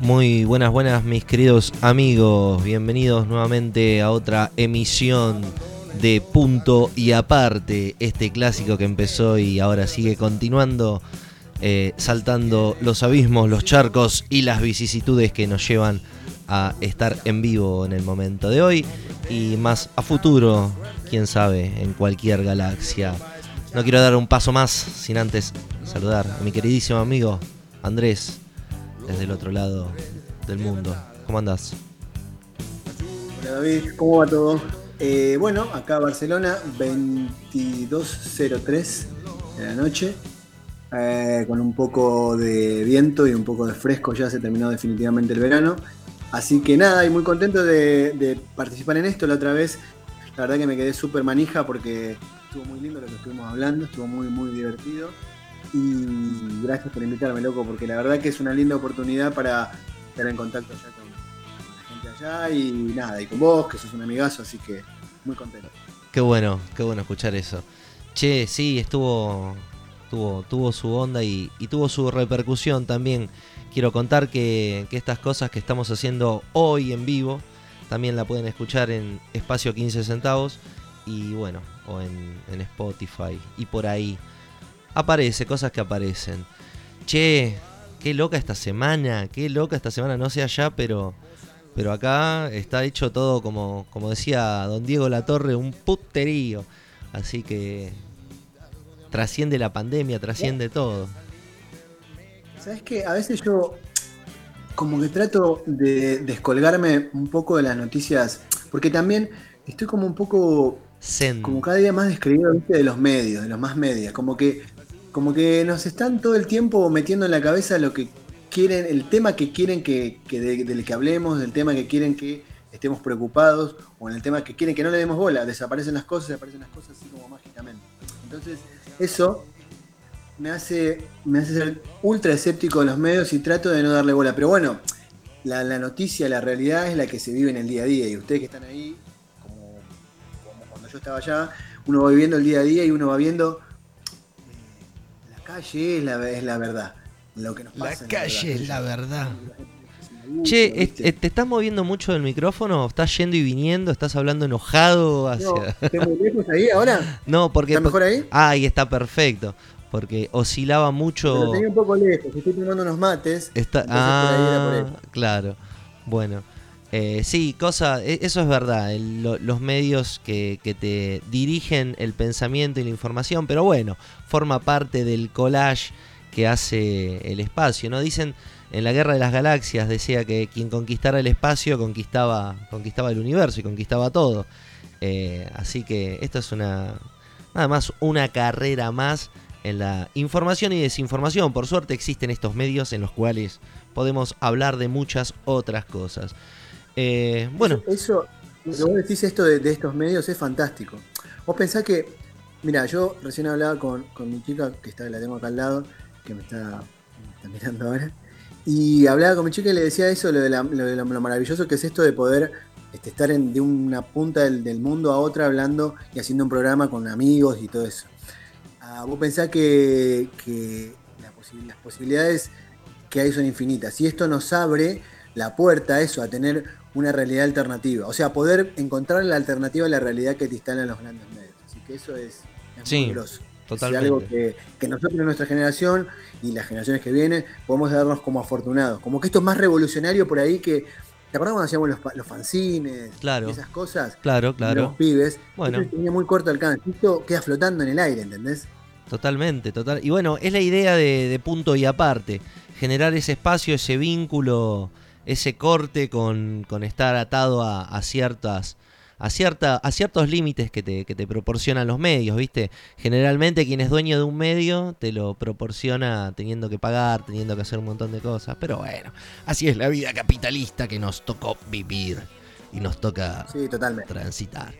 Muy buenas, buenas mis queridos amigos, bienvenidos nuevamente a otra emisión de Punto y Aparte, este clásico que empezó y ahora sigue continuando, eh, saltando los abismos, los charcos y las vicisitudes que nos llevan a estar en vivo en el momento de hoy y más a futuro, quién sabe, en cualquier galaxia. No quiero dar un paso más sin antes saludar a mi queridísimo amigo Andrés, desde el otro lado del mundo. ¿Cómo andás? Hola David, ¿cómo va todo? Eh, bueno, acá Barcelona, 22.03 de la noche, eh, con un poco de viento y un poco de fresco, ya se terminó definitivamente el verano. Así que nada, y muy contento de, de participar en esto. La otra vez, la verdad que me quedé súper manija porque estuvo muy lindo lo que estuvimos hablando, estuvo muy, muy divertido. Y gracias por invitarme, loco, porque la verdad que es una linda oportunidad para estar en contacto ya con, la gente allá y nada, y con vos, que sos un amigazo, así que muy contento. Qué bueno, qué bueno escuchar eso. Che, sí, estuvo, tuvo, tuvo su onda y, tuvo su repercusión también. Quiero contar que estas cosas que estamos haciendo hoy en vivo también la pueden escuchar en Espacio 15 Centavos y bueno, o en, Spotify y por ahí. Aparece, cosas que aparecen. Che, qué loca esta semana, qué loca esta semana, no sé allá, pero, pero acá está hecho todo como, como decía don Diego Latorre, un puterío. Así que trasciende la pandemia, trasciende todo. ¿Sabes qué? A veces yo como que trato de descolgarme un poco de las noticias, porque también estoy como un poco, Como cada día más ¿viste? de los medios, de los más medios, como que, como que nos están todo el tiempo metiendo en la cabeza lo que quieren, el tema que quieren que, que de- del que hablemos, del tema que quieren que estemos preocupados, o en el tema que quieren que no le demos bola, desaparecen las cosas, desaparecen las cosas así como mágicamente. Entonces, eso me hace, me hace ser ultra escéptico de los medios y trato de no darle bola. Pero bueno, la, la noticia, la realidad es la que se vive en el día a día. Y ustedes que están ahí, yo estaba allá, uno va viviendo el día a día y uno va viendo eh, la calle es la, es la verdad. Lo que nos La pasa calle es la verdad. Che, ¿viste? eh, ¿te estás moviendo mucho del micrófono? ¿Estás yendo y viniendo? ¿Estás hablando enojado? Hacia... No, ¿Estoy muy lejos ahí ahora? No, porque... ¿Está mejor ahí? Ah, ahí está perfecto. Porque oscilaba Pero mucho... tenía un poco lejos. Estoy tomando unos mates. Está... entonces por ahí era por Ah, eso. claro. Bueno. Eh, sí, cosa, e- eso es verdad, los medios que, que te dirigen el pensamiento y la información, pero bueno, forma parte del collage que hace el espacio, ¿no? Dicen, en la Guerra de las Galaxias decía que quien conquistara el espacio conquistaba, conquistaba el universo y conquistaba todo. Eh, así que esto es una, nada más una carrera más en la información y desinformación. Por suerte existen estos medios en los cuales podemos hablar de muchas otras cosas. Eh, bueno, Eso, lo que vos decís esto de, de estos medios es fantástico. Vos pensás que, mira, yo recién hablaba con, con mi chica, que está, la tengo acá al lado, que me está, me está mirando ahora, y hablaba con mi chica y le decía eso, lo de, la- lo, de lo- lo maravilloso que es esto de poder este, estar en, de una punta del, del mundo a otra hablando y haciendo un programa con amigos y todo eso. Ah, vos pensás que, que la posi- las posibilidades que hay son infinitas. Y esto nos abre la puerta a eso, a tener una realidad alternativa. O sea, poder encontrar la alternativa a la realidad que te instalan los grandes medios. Así que eso es, es Sí, muy grosso. totalmente. Es algo que, que nosotros en nuestra generación y las generaciones que vienen podemos darnos como afortunados. Como que esto es más revolucionario por ahí que. ¿Te acuerdas cuando hacíamos los, los fanzines? Claro. Y esas cosas. claro, Los claro. pibes. Bueno. Esto tenía muy corto alcance. Esto queda flotando en el aire, ¿entendés? Totalmente, total. Y bueno, es la idea de, de punto y aparte. Generar ese espacio, ese vínculo, ese corte con, con estar atado a, a ciertas a, cierta, a ciertos límites que te, que te proporcionan los medios, ¿viste? Generalmente quien es dueño de un medio te lo proporciona teniendo que pagar, teniendo que hacer un montón de cosas. Pero bueno, así es la vida capitalista que nos tocó vivir y nos toca Sí, totalmente. transitar.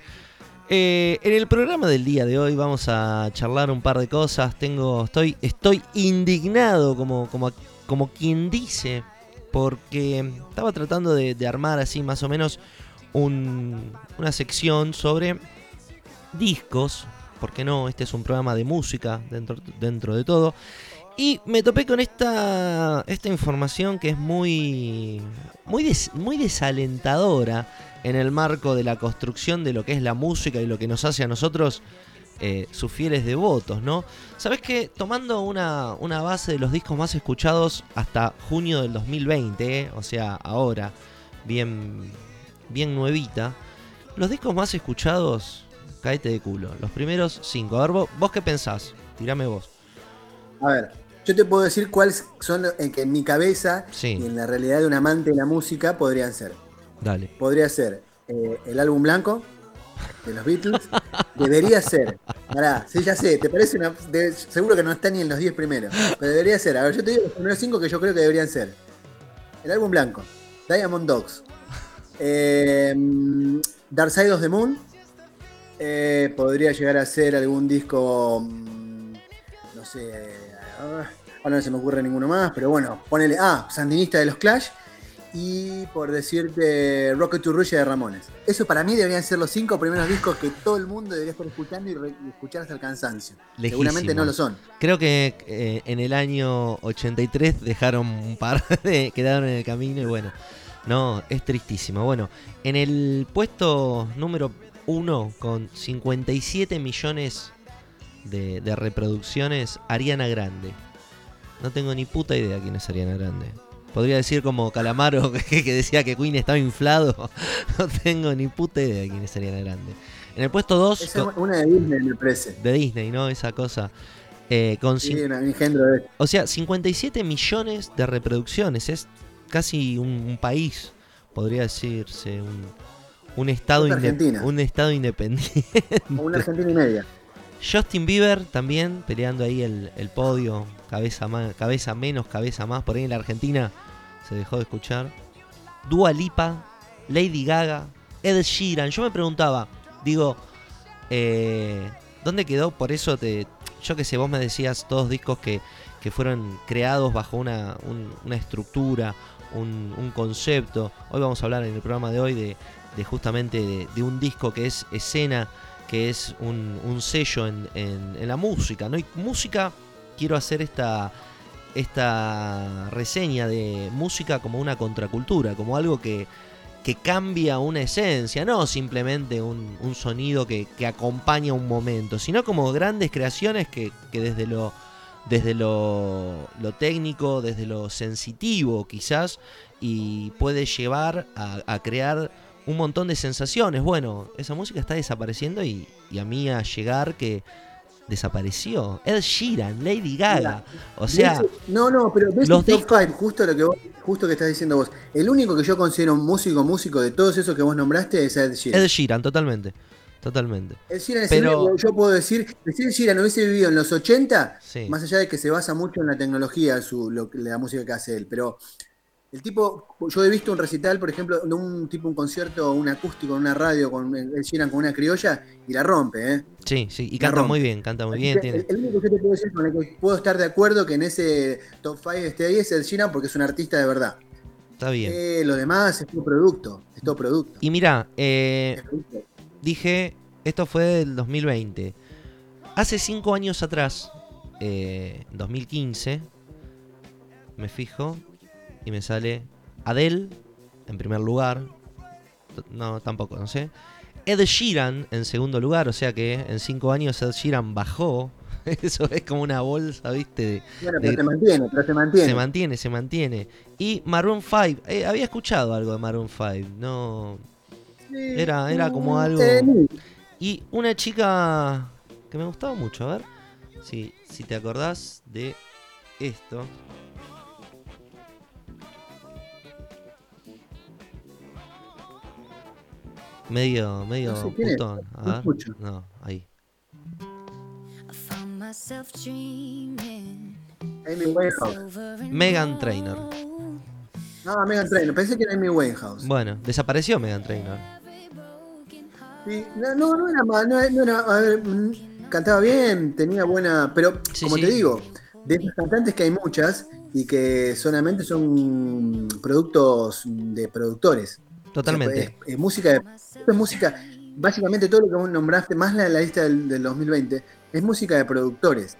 Eh, en el programa del día de hoy vamos a charlar un par de cosas. Tengo, estoy, estoy indignado como, como, como quien dice, porque estaba tratando de, armar así más o menos un- una sección sobre discos. Porque no, este es un programa de música dentro, dentro de todo. Y me topé con esta, esta información que es muy, muy, muy desalentadora en el marco de la construcción de lo que es la música y lo que nos hace a nosotros eh, sus fieles devotos, ¿no? ¿Sabes qué? Tomando una, una base de los discos más escuchados hasta junio del 2020, ¿eh? o sea, ahora, bien, bien nuevita, los discos más escuchados, caete de culo, los primeros cinco. A ver, vos, vos qué pensás, tirame vos. A ver, yo te puedo decir cuáles son en que en mi cabeza Sí. y en la realidad de un amante de la música podrían ser. Dale. Podría ser eh, el álbum blanco de los Beatles. Debería ser. Pará, sí, ya sé, te parece una. seguro que no está ni en los 10 primeros. Pero debería ser. A ver, yo te digo los primeros 5 que yo creo que deberían ser. El álbum blanco. Diamond Dogs. eh, Dark Side of the Moon. eh, podría llegar a ser algún disco. mm, No sé. ah, Ahora no se me ocurre ninguno más, pero bueno, ponele. Ah, Sandinista de los Clash. Y por decirte Rocket to Russia de Ramones. Eso para mí deberían ser los cinco primeros discos que todo el mundo debería estar escuchando y, re- y escuchar hasta el cansancio. Lejísimo. Seguramente no lo son. Creo que eh, en el año 83 dejaron un par de. quedaron en el camino y bueno. No, es tristísimo. Bueno, en el puesto número 1 con 57 millones de, de reproducciones, Ariana Grande. No tengo ni puta idea quién es Ariana Grande. Podría decir como Calamaro que, que decía que Queen estaba inflado. No tengo ni puta idea de quién es Ariana Grande. En el puesto 2 Esa es una de Disney, me parece. de Disney, ¿no? Esa cosa. Eh, con Sí, una- de. o sea, 57 millones de reproducciones. Es casi un, un país, podría decirse. Un, un estado, Es inde- Argentina. un estado independiente. Una Argentina y media. Justin Bieber también peleando ahí el, el podio. Cabeza, cabeza menos, cabeza más. Por ahí en la Argentina se dejó de escuchar. Dua Lipa, Lady Gaga, Ed Sheeran. Yo me preguntaba, digo, eh, ¿dónde quedó? Por eso te. Yo que sé, vos me decías todos discos que, que fueron creados bajo una, un- una estructura, un, un concepto. Hoy vamos a hablar en el programa de hoy de, de justamente de un disco que es escena, que es un, sello en, la música. ¿no? Y música, quiero hacer esta, esta reseña de música como una contracultura, como algo que, que cambia una esencia, no simplemente un, sonido que, acompaña un momento, sino como grandes creaciones que, que desde lo desde lo, técnico, desde lo sensitivo quizás, y puede llevar a crear un montón de sensaciones. Bueno, esa música está desapareciendo y, y a mí a llegar que desapareció. Ed Sheeran, Lady Gaga. O sea, no, no, pero ese los top five, justo lo que vos, justo que estás diciendo vos, el único que yo considero un músico músico de todos esos que vos nombraste es Ed Sheeran. Ed Sheeran, totalmente. Totalmente. Ed Sheeran es pero- el yo puedo decir, si Ed Sheeran hubiese vivido en los 80, Sí. más allá de que se basa mucho en la tecnología, su, lo- la música que hace él, pero el tipo, yo he visto un recital, por ejemplo, de un tipo, un concierto, un acústico en una radio con Ed Sheeran con una criolla y la rompe, ¿eh? Sí, sí. Y La canta rompe. muy bien, canta muy bien. Tiene... el, el único que te puedo decir con el que puedo estar de acuerdo que en ese top 5 esté ahí es Ed Sheeran porque es un artista de verdad. Está bien. Eh, lo demás es todo producto, es todo producto. Y mira, eh, dije, esto fue del 2020. Hace cinco años atrás, eh, 2015, me fijo y me sale Adele en primer lugar. No, tampoco, no sé. Ed Sheeran en segundo lugar, o sea que en cinco años Ed Sheeran bajó. Eso es como una bolsa, ¿viste? de- Bueno, de- pero se mantiene, pero se mantiene. Se mantiene, se mantiene. Y Maroon 5, eh, había escuchado algo de Maroon 5, no... Era- era como mm, algo- eh, Y una chica que me gustaba mucho, a ver si, si te acordás de esto. Medio, medio No sé es, putón. A no ver. No, ahí. Amy Winehouse. Megan Trainor. over. Ah, Megan Trainor. Pensé que era Amy Winehouse. Bueno, desapareció Megan Trainor. Sí, no, no, no era mal, no, no era, a ver, mm, cantaba bien, tenía buena, pero Sí, como sí. te digo, de esas cantantes que hay muchas y que solamente son productos de productores. Totalmente. Es, es música de, esto es música, básicamente todo lo que vos nombraste, más la, lista del, del 2020, es música de productores.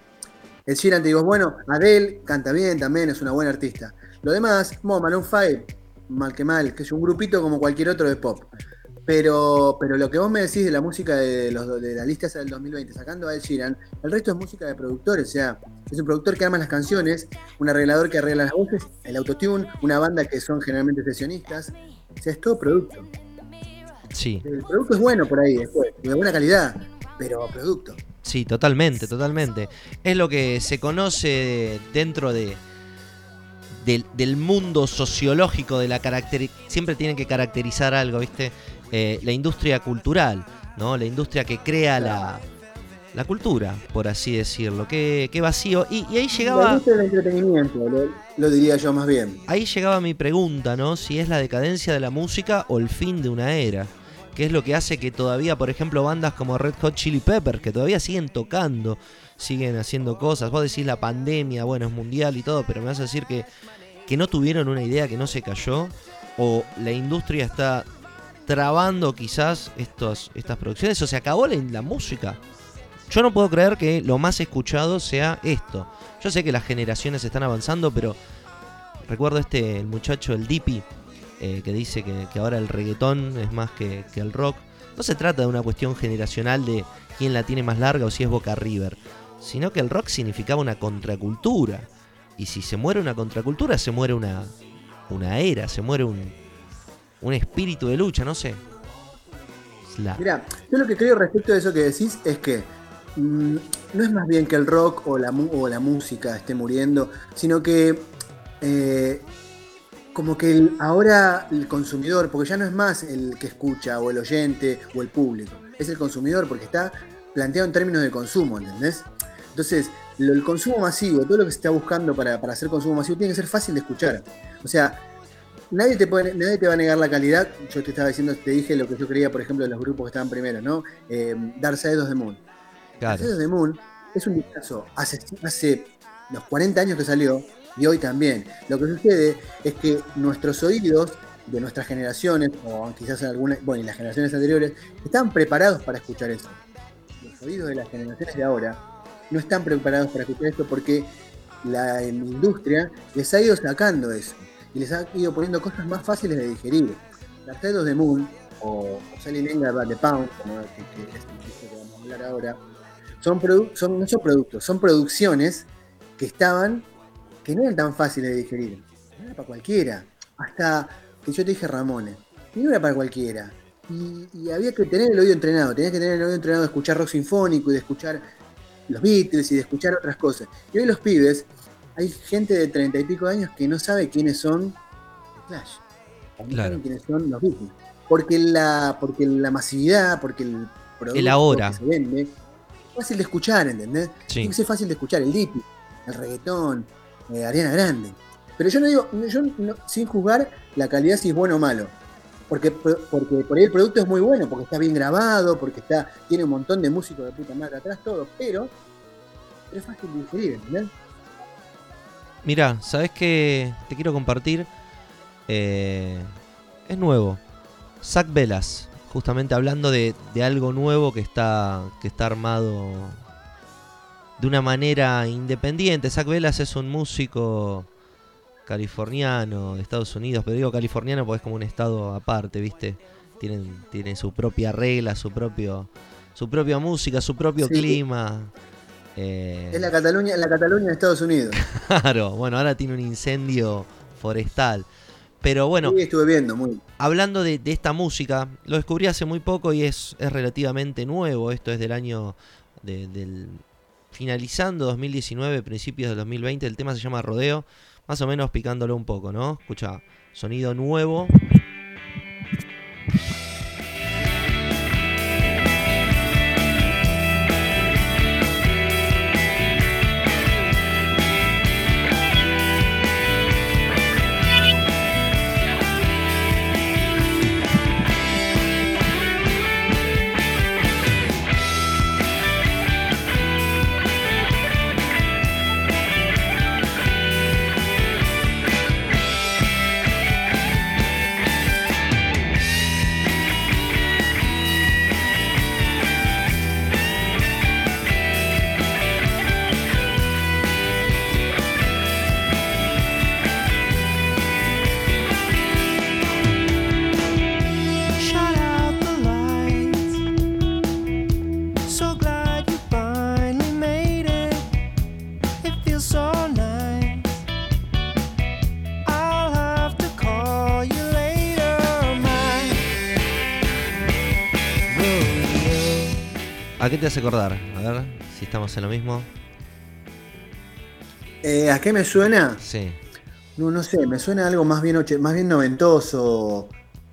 El Sheeran te digo, bueno, Adele canta bien también, es una buena artista. Lo demás, bueno, Maroon 5, mal que mal, que es un grupito como cualquier otro de pop. Pero, pero lo que vos me decís de la música de, los, de la lista del 2020, sacando a Ed Sheeran, el resto es música de productores, o sea, es un productor que arma las canciones, un arreglador que arregla las voces, el autotune, una banda que son generalmente sesionistas, o sea, es todo producto. Sí, El producto es bueno por ahí después, de buena calidad, pero producto. sí, totalmente, totalmente. Es lo que se conoce dentro de del, del mundo sociológico de la caracteri siempre tienen que caracterizar algo, ¿viste? Eh, la industria cultural, ¿no? La industria que crea la, la cultura, por así decirlo. Qué, qué vacío. Y, y ahí La llegaba. industria del entretenimiento, lo, lo diría yo más bien. Ahí llegaba mi pregunta, ¿no? Si es la decadencia de la música o el fin de una era. ¿Qué es lo que hace que todavía, por ejemplo, bandas como Red Hot Chili Peppers, que todavía siguen tocando, siguen haciendo cosas? Vos decís la pandemia, bueno, es mundial y todo, pero me vas a decir que, que no tuvieron una idea que no se cayó, o la industria está trabando quizás estos, estas producciones, o se acabó la, la música. Yo no puedo creer que lo más escuchado sea esto. Yo sé que las generaciones están avanzando, pero recuerdo este, el muchacho, el Dipi, eh, que dice que, ahora el reggaetón es más que, que el rock. No se trata de una cuestión generacional de quién la tiene más larga o si es Boca River, sino que el rock significaba una contracultura. Y si se muere una contracultura, se muere una, una era, se muere un, un espíritu de lucha, no sé. La- Mira, yo lo que creo respecto de eso que decís es que no es más bien que el rock o la, o la música esté muriendo, sino que eh, como que ahora el consumidor, porque ya no es más el que escucha o el oyente o el público, es el consumidor porque está planteado en términos de consumo, ¿entendés? Entonces, el consumo masivo, todo lo que se está buscando para, hacer consumo masivo, tiene que ser fácil de escuchar. O sea, nadie te, puede, nadie te va a negar la calidad. Yo te estaba diciendo, te dije lo que yo creía, por ejemplo, de los grupos que estaban primero, ¿no? Eh, Dark Side of Moon. Claro. Of the Moon es un discazo. Hace, hace los 40 años que salió y hoy también. Lo que sucede es que nuestros oídos de nuestras generaciones, o quizás algunas, bueno, y las generaciones anteriores, están preparados para escuchar eso. Los oídos de las generaciones de ahora no están preparados para escuchar esto porque la industria les ha ido sacando eso y les ha ido poniendo cosas más fáciles de digerir. Side of the Moon o, o Anger by the Pound, como que, que que vamos a hablar ahora, son, produ- son no son productos, son producciones que estaban, que no eran tan fáciles de digerir. No era para cualquiera. Hasta que yo te dije Ramones, no era para cualquiera. Y, y había que tener el oído entrenado, tenías que tener el oído entrenado de escuchar rock sinfónico y de escuchar los Beatles y de escuchar otras cosas. Y hoy los pibes, hay gente de treinta y pico de años que no sabe quiénes son Clash. No Claro. saben quiénes son los Beatles. Porque la, porque la masividad, porque el producto El ahora. que se vende, fácil de escuchar, ¿entendés? Sí. Tiene que ser fácil de escuchar, el Dipi, el reggaetón, eh, Ariana Grande. Pero yo no digo, yo no- sin juzgar la calidad si es bueno o malo. Porque, porque por ahí el producto es muy bueno, porque está bien grabado, porque está, tiene un montón de músicos de puta madre atrás, todo, pero, pero es fácil de digerir, ¿entendés? Mira, ¿sabes qué? Te quiero compartir. Eh, es nuevo. Zach Velas. Justamente hablando de, de algo nuevo que está, que está armado de una manera independiente. Zach Velas es un músico californiano de Estados Unidos, pero digo californiano porque es como un estado aparte, ¿viste? Tienen, tienen su propia regla, su propio su propia música, su propio Sí. clima. Eh, Es la Cataluña, la Cataluña de Estados Unidos. Claro, bueno, ahora tiene un incendio forestal. Pero bueno, Sí, estuve viendo, muy. hablando de, de esta música, lo descubrí hace muy poco y es, es relativamente nuevo. Esto es del año de- del finalizando 2019, principios del 2020. El tema se llama Rodeo, más o menos picándolo un poco, ¿no? Escucha, sonido nuevo. Te hace acordar? A ver si estamos en lo mismo. Eh, ¿A qué me suena? Sí. No, no sé, me suena algo más bien, más bien noventoso.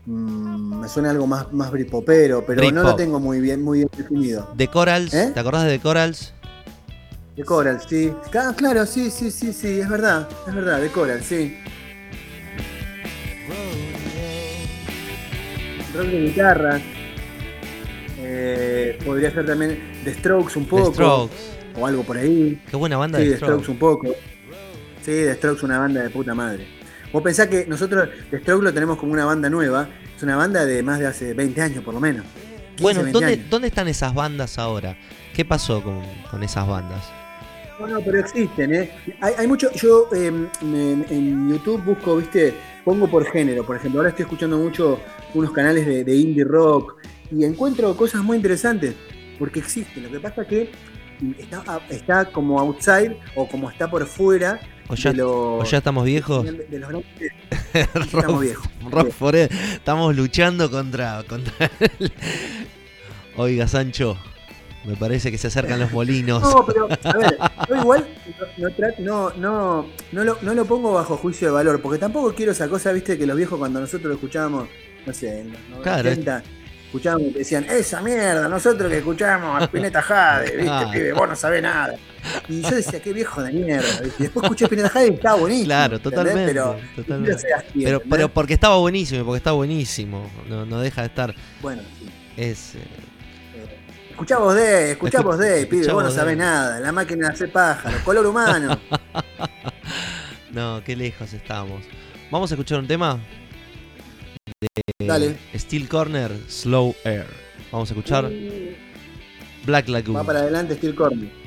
mm, me suena algo más, más bripopero, pero no lo tengo muy bien, muy bien definido. The Corals, ¿Eh? ¿te acordás de The Corals? De Coral, sí. Ah, claro, sí, sí, sí, sí, es verdad, es verdad, de Coral, sí. Rock de guitarra. Eh, podría ser también The Strokes un The poco. Strokes. O algo por ahí. Qué buena banda Sí, de The Strokes Strokes. un poco. Sí, The Strokes una banda de puta madre. Vos pensás que nosotros The Strokes lo tenemos como una banda nueva. Es una banda de más de hace 20 años por lo menos. 15, Bueno, 20 ¿dónde, años. ¿dónde están esas bandas ahora? ¿Qué pasó con, con esas bandas? No, no, pero existen, ¿eh? Hay, hay mucho. Yo eh, en, en YouTube busco, viste, pongo por género. Por ejemplo, ahora estoy escuchando mucho unos canales de, de indie rock y encuentro cosas muy interesantes porque existen. Lo que pasa que está, está como outside o como está por fuera ¿O ya, de, los, o ya estamos viejos? de los grandes. estamos viejos. Estamos luchando contra. contra el- Oiga, Sancho. Me parece que se acercan los molinos. No, pero, a ver, yo igual no, no, no, lo, no lo pongo bajo juicio de valor, porque tampoco quiero esa cosa, viste, que los viejos cuando nosotros lo escuchábamos, no sé, en los Claro. 90, escuchábamos decían, esa mierda, nosotros que escuchábamos a Spinetta Jade, viste, Ah. pibe, vos no sabés nada. Y yo decía, qué viejo de mierda. Y después escuché Spinetta Jade y estaba buenísimo. Claro, totalmente, Pero, totalmente. Pero, pero porque estaba buenísimo, porque está buenísimo. No, no deja de estar. Bueno, sí. Es. eh, Escuchá vos de, escuchá Escu- vos de, pibe, escuchá vos no sabés de. nada, la máquina de hacer pájaros, color humano. no, qué lejos estamos. Vamos a escuchar un tema. Dale. Steel Corner, Slow Air. Vamos a escuchar Black Lagoon. Va para adelante Steel Corner.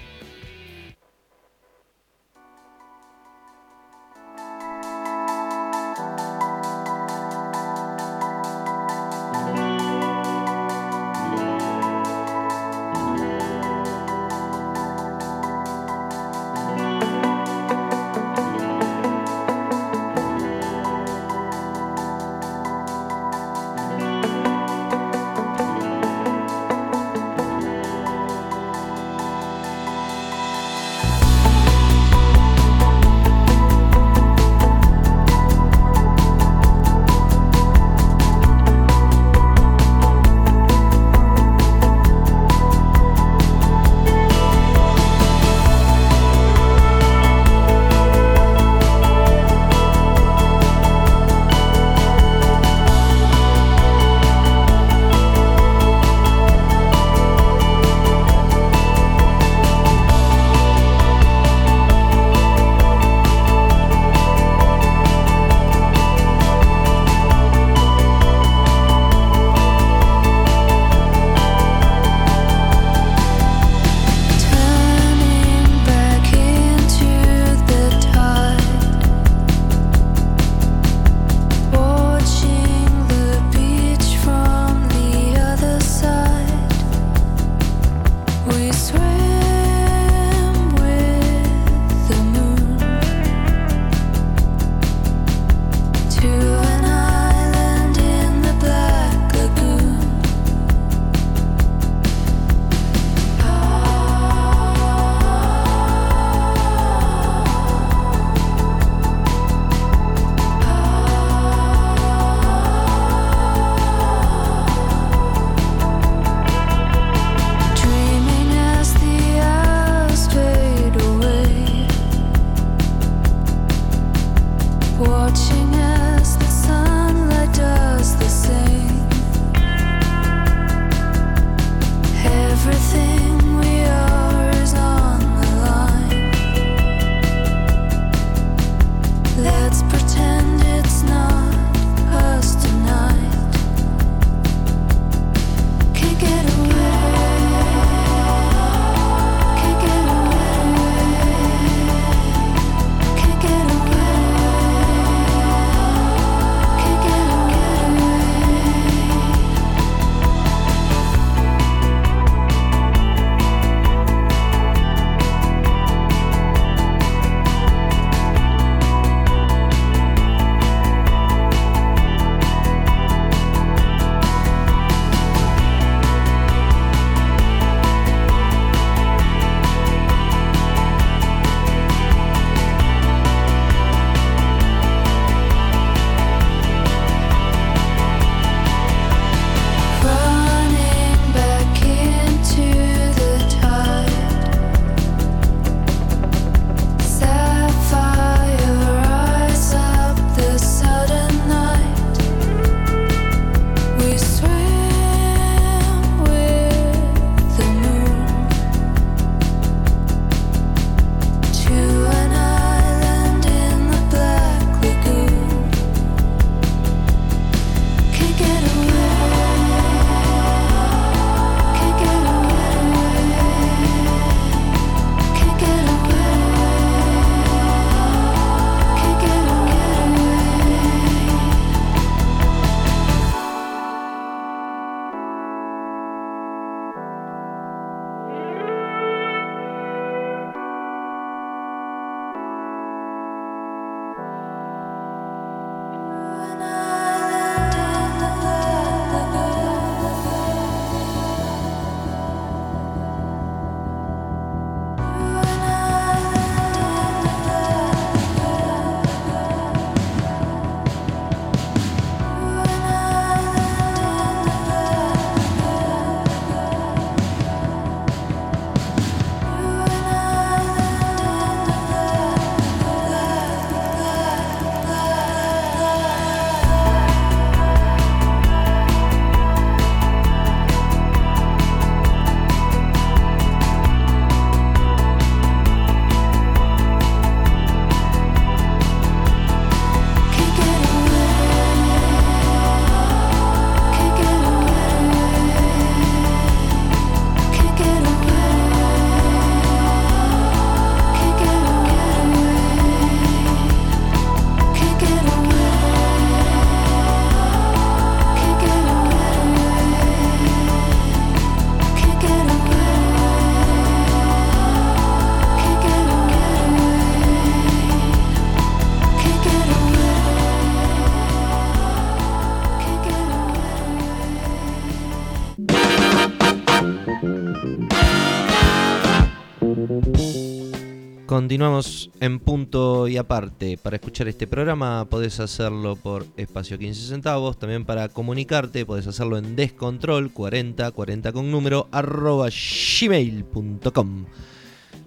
Continuamos en punto y aparte. Para escuchar este programa podés hacerlo por espacio 15 centavos. También para comunicarte podés hacerlo en descontrol 40 40 con número arroba gmail.com.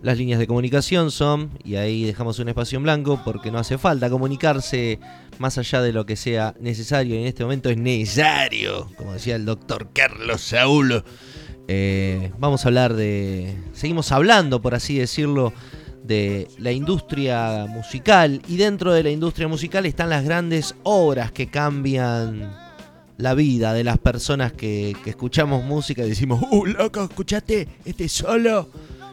Las líneas de comunicación son, y ahí dejamos un espacio en blanco porque no hace falta comunicarse más allá de lo que sea necesario. Y en este momento es necesario, como decía el doctor Carlos Saúl. Eh, vamos a hablar de. Seguimos hablando, por así decirlo, de la industria musical. Y dentro de la industria musical están las grandes obras que cambian la vida de las personas que, que escuchamos música y decimos, ¡Uh, loco, escuchaste este solo!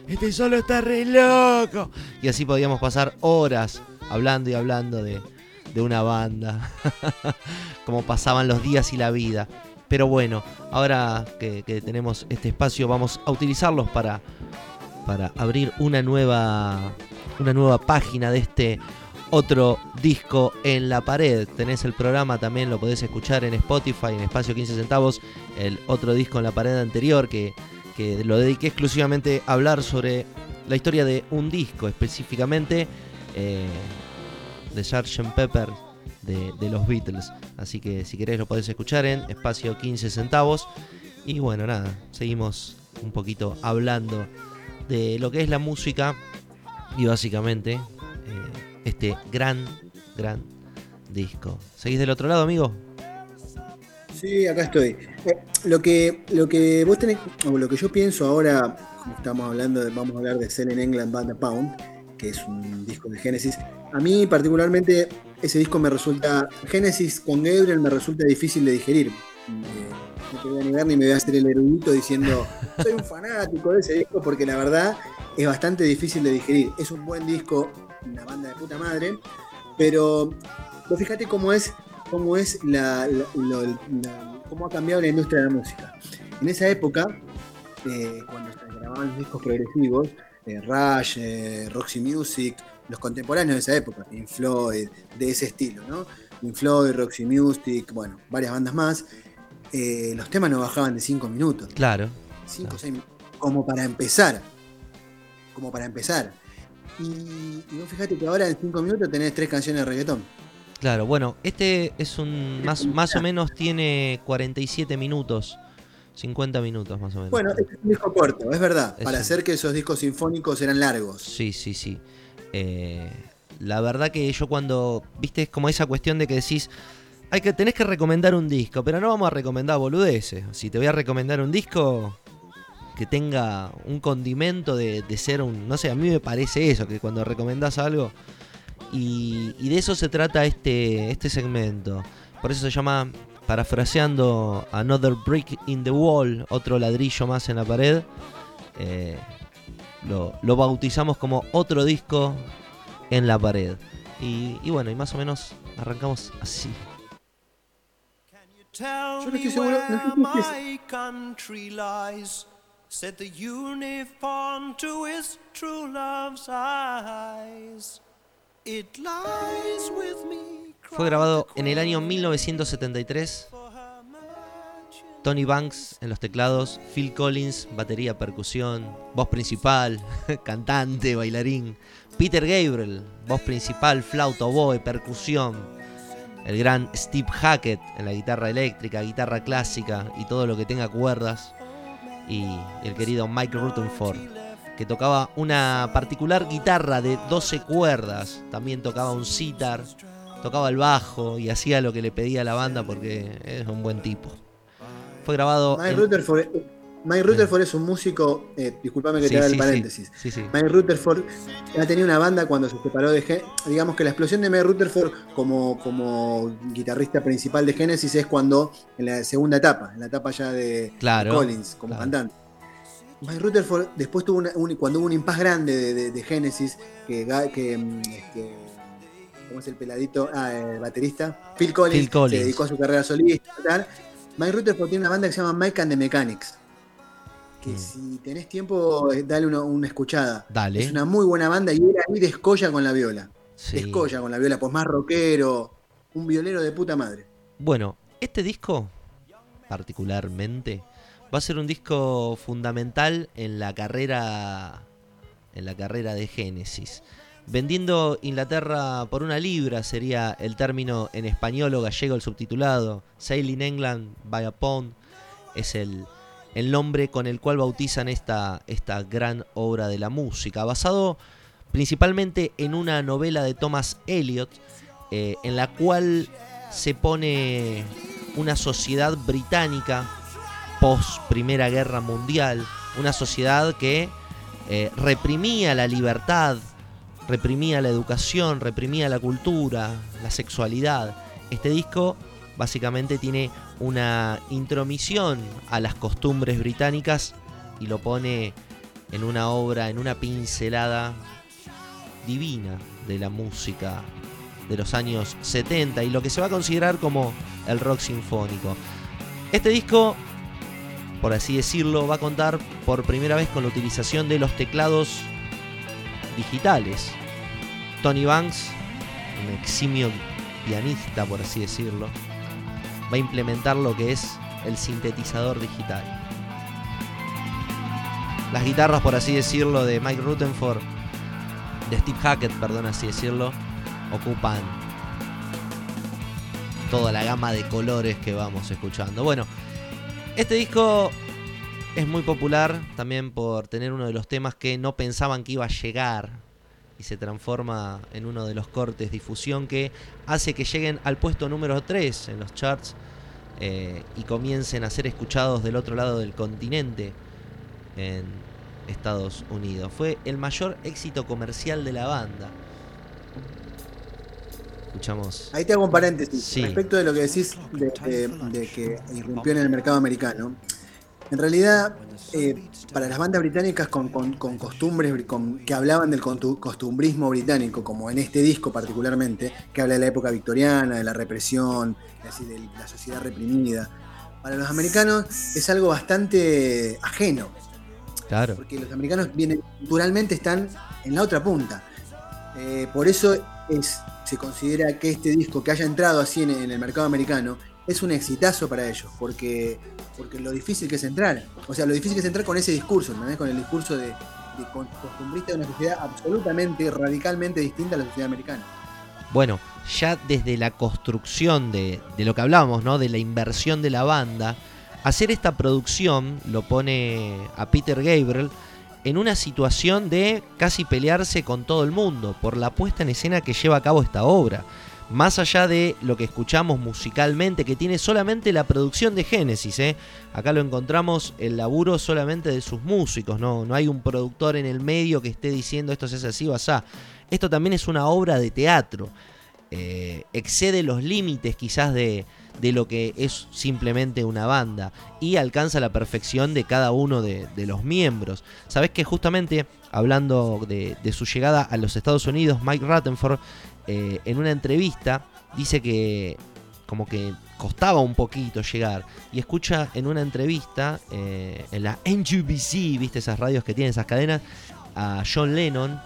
Este solo está re loco. Y así podíamos pasar horas hablando y hablando de, de una banda. Como pasaban los días y la vida. Pero bueno, ahora que, que tenemos este espacio, vamos a utilizarlos para, para abrir una nueva, una nueva página de este otro disco en la pared. Tenés el programa, también lo podés escuchar en Spotify, en espacio 15 centavos. El otro disco en la pared anterior que, que lo dediqué exclusivamente a hablar sobre la historia de un disco, específicamente eh, de Sgt. Pepper de, de los Beatles. Así que si querés lo podés escuchar en espacio 15 centavos. Y bueno, nada, seguimos un poquito hablando de lo que es la música y básicamente eh, este gran, gran disco. ¿Seguís del otro lado, amigo? Sí, acá estoy. Eh, lo que lo que vos tenés, o lo que yo pienso ahora, estamos hablando, de, vamos a hablar de Cell in England Band a Pound, que es un disco de Genesis. A mí particularmente ese disco me resulta, Genesis con Gabriel me resulta difícil de digerir. Eh, no te voy a negar ni me voy a hacer el erudito diciendo soy un fanático de ese disco porque la verdad es bastante difícil de digerir. Es un buen disco, una banda de puta madre, pero fíjate cómo es cómo es la- cómo ha cambiado la industria de la música. En esa época, eh, cuando se grababan los discos progresivos, eh, Rush, eh, Roxy Music, los contemporáneos de esa época, Pink Floyd, de ese estilo, ¿no? Pink Floyd, Roxy Music, bueno, varias bandas más, eh, los temas no bajaban de 5 minutos. Claro. 5 o 6 como para empezar. Como para empezar. Y, y vos fíjate que ahora en 5 minutos tenés tres canciones de reggaetón. Claro, bueno, este es un más, más o menos tiene 47 minutos, 50 minutos más o menos. Bueno, es un disco corto, es verdad. Es para un- hacer que esos discos sinfónicos eran largos. Sí, sí, sí. Eh, la verdad que yo cuando, viste, es como esa cuestión de que decís, hay que, tenés que recomendar un disco, pero no vamos a recomendar boludeces. Si te voy a recomendar un disco que tenga un condimento de, ser un, no sé, a mí me parece eso, que cuando recomendás algo, y, de eso se trata este, este segmento. Por eso se llama, parafraseando, Another Brick in the Wall, otro ladrillo más en la pared. Eh, lo, bautizamos como otro disco en la pared. Y bueno, y más o menos arrancamos así. Tell Yo no me estoy seguro, no sé where si es- my country lies. Said the uniform to his true love's eyes. It lies with me. Fue grabado en el año 1973. Tony Banks en los teclados, Phil Collins, batería, percusión, voz principal, cantante, bailarín. Peter Gabriel, voz principal, flauta, oboe, percusión. El gran Steve Hackett en la guitarra eléctrica, guitarra clásica y todo lo que tenga cuerdas. Y el querido Mike Rutherford, que tocaba una particular guitarra de 12 cuerdas. También tocaba un sitar, tocaba el bajo y hacía lo que le pedía a la banda porque es un buen tipo. Fue grabado. Mike en- Rutherford, Mike Rutherford es un músico, eh, disculpame que Sí, te haga el sí. paréntesis. Sí. Mike Rutherford ya tenía una banda cuando se separó de Gen- digamos que la explosión de Mike Rutherford como, como guitarrista principal de Genesis es cuando en la segunda etapa, en la etapa ya de Claro, Collins como claro. cantante. Mike Rutherford después tuvo una- un- cuando hubo un impas grande de, de- de Genesis que, mm, este, ¿cómo es el peladito? Ah, el baterista. Phil Collins, Phil Collins. se dedicó a su carrera solista y tal. Mike Rutherford tiene una banda que se llama Mike and the Mechanics. Que Mm. si tenés tiempo, eh, dale una, una escuchada. Dale. Es una muy buena banda y era ahí descolla con la viola. Sí. Descolla con la viola, pues más rockero. Un violero de puta madre. Bueno, este disco, particularmente, va a ser un disco fundamental en la carrera en la carrera de Genesis. Vendiendo Inglaterra por una libra sería el término en español o gallego el subtitulado. Sailing England by a pound es el, el nombre con el cual bautizan esta, esta gran obra de la música, basado principalmente en una novela de Thomas Eliot, eh, en la cual se pone una sociedad británica post Primera Guerra Mundial, una sociedad que eh, reprimía la libertad, reprimía la educación, reprimía la cultura, la sexualidad. Este disco básicamente tiene una intromisión a las costumbres británicas y lo pone en una obra, en una pincelada divina de la música de los años 70 y lo que se va a considerar como el rock sinfónico. Este disco, por así decirlo, va a contar por primera vez con la utilización de los teclados digitales. Tony Banks, un eximio pianista, por así decirlo, va a implementar lo que es el sintetizador digital. Las guitarras, por así decirlo, de Mike Rutherford, de Steve Hackett, perdón, así decirlo, ocupan toda la gama de colores que vamos escuchando. Bueno, este disco es muy popular también por tener uno de los temas que no pensaban que iba a llegar y se transforma en uno de los cortes difusión que hace que lleguen al puesto número 3 en los charts eh, y comiencen a ser escuchados del otro lado del continente en Estados Unidos. Fue el mayor éxito comercial de la banda. Escuchamos. Ahí te hago un paréntesis. Sí. Respecto de lo que decís de, de- de que irrumpió en el mercado americano. En realidad, eh, para las bandas británicas con, con- con costumbres con- que hablaban del costumbrismo británico, como en este disco particularmente, que habla de la época victoriana, de la represión, así, de la sociedad reprimida, para los americanos es algo bastante ajeno, Claro. porque los americanos vienen, culturalmente están en la otra punta. Eh, por eso es, se considera que este disco que haya entrado así en, en el mercado americano es un exitazo para ellos, porque, porque lo difícil que es entrar. O sea, lo difícil que es entrar con ese discurso, ¿entendés? Con el discurso de, costumbrista de una sociedad absolutamente, radicalmente distinta a la sociedad americana. Bueno, ya desde la construcción de, de lo que hablábamos, ¿no? De la inversión de la banda, hacer esta producción lo pone a Peter Gabriel en una situación de casi pelearse con todo el mundo por la puesta en escena que lleva a cabo esta obra. Más allá de lo que escuchamos musicalmente, que tiene solamente la producción de Génesis, ¿eh? acá lo encontramos el laburo solamente de sus músicos, ¿no? no hay un productor en el medio que esté diciendo esto se hace así o asá. Esto también es una obra de teatro. Eh, excede los límites quizás de, lo que es simplemente una banda y alcanza la perfección de cada uno de, los miembros. Sabes que justamente hablando de, su llegada a los Estados Unidos, Mike Rutherford eh, en una entrevista dice que como que costaba un poquito llegar y escucha en una entrevista eh, en la NUBC, viste esas radios que tienen esas cadenas, a John Lennon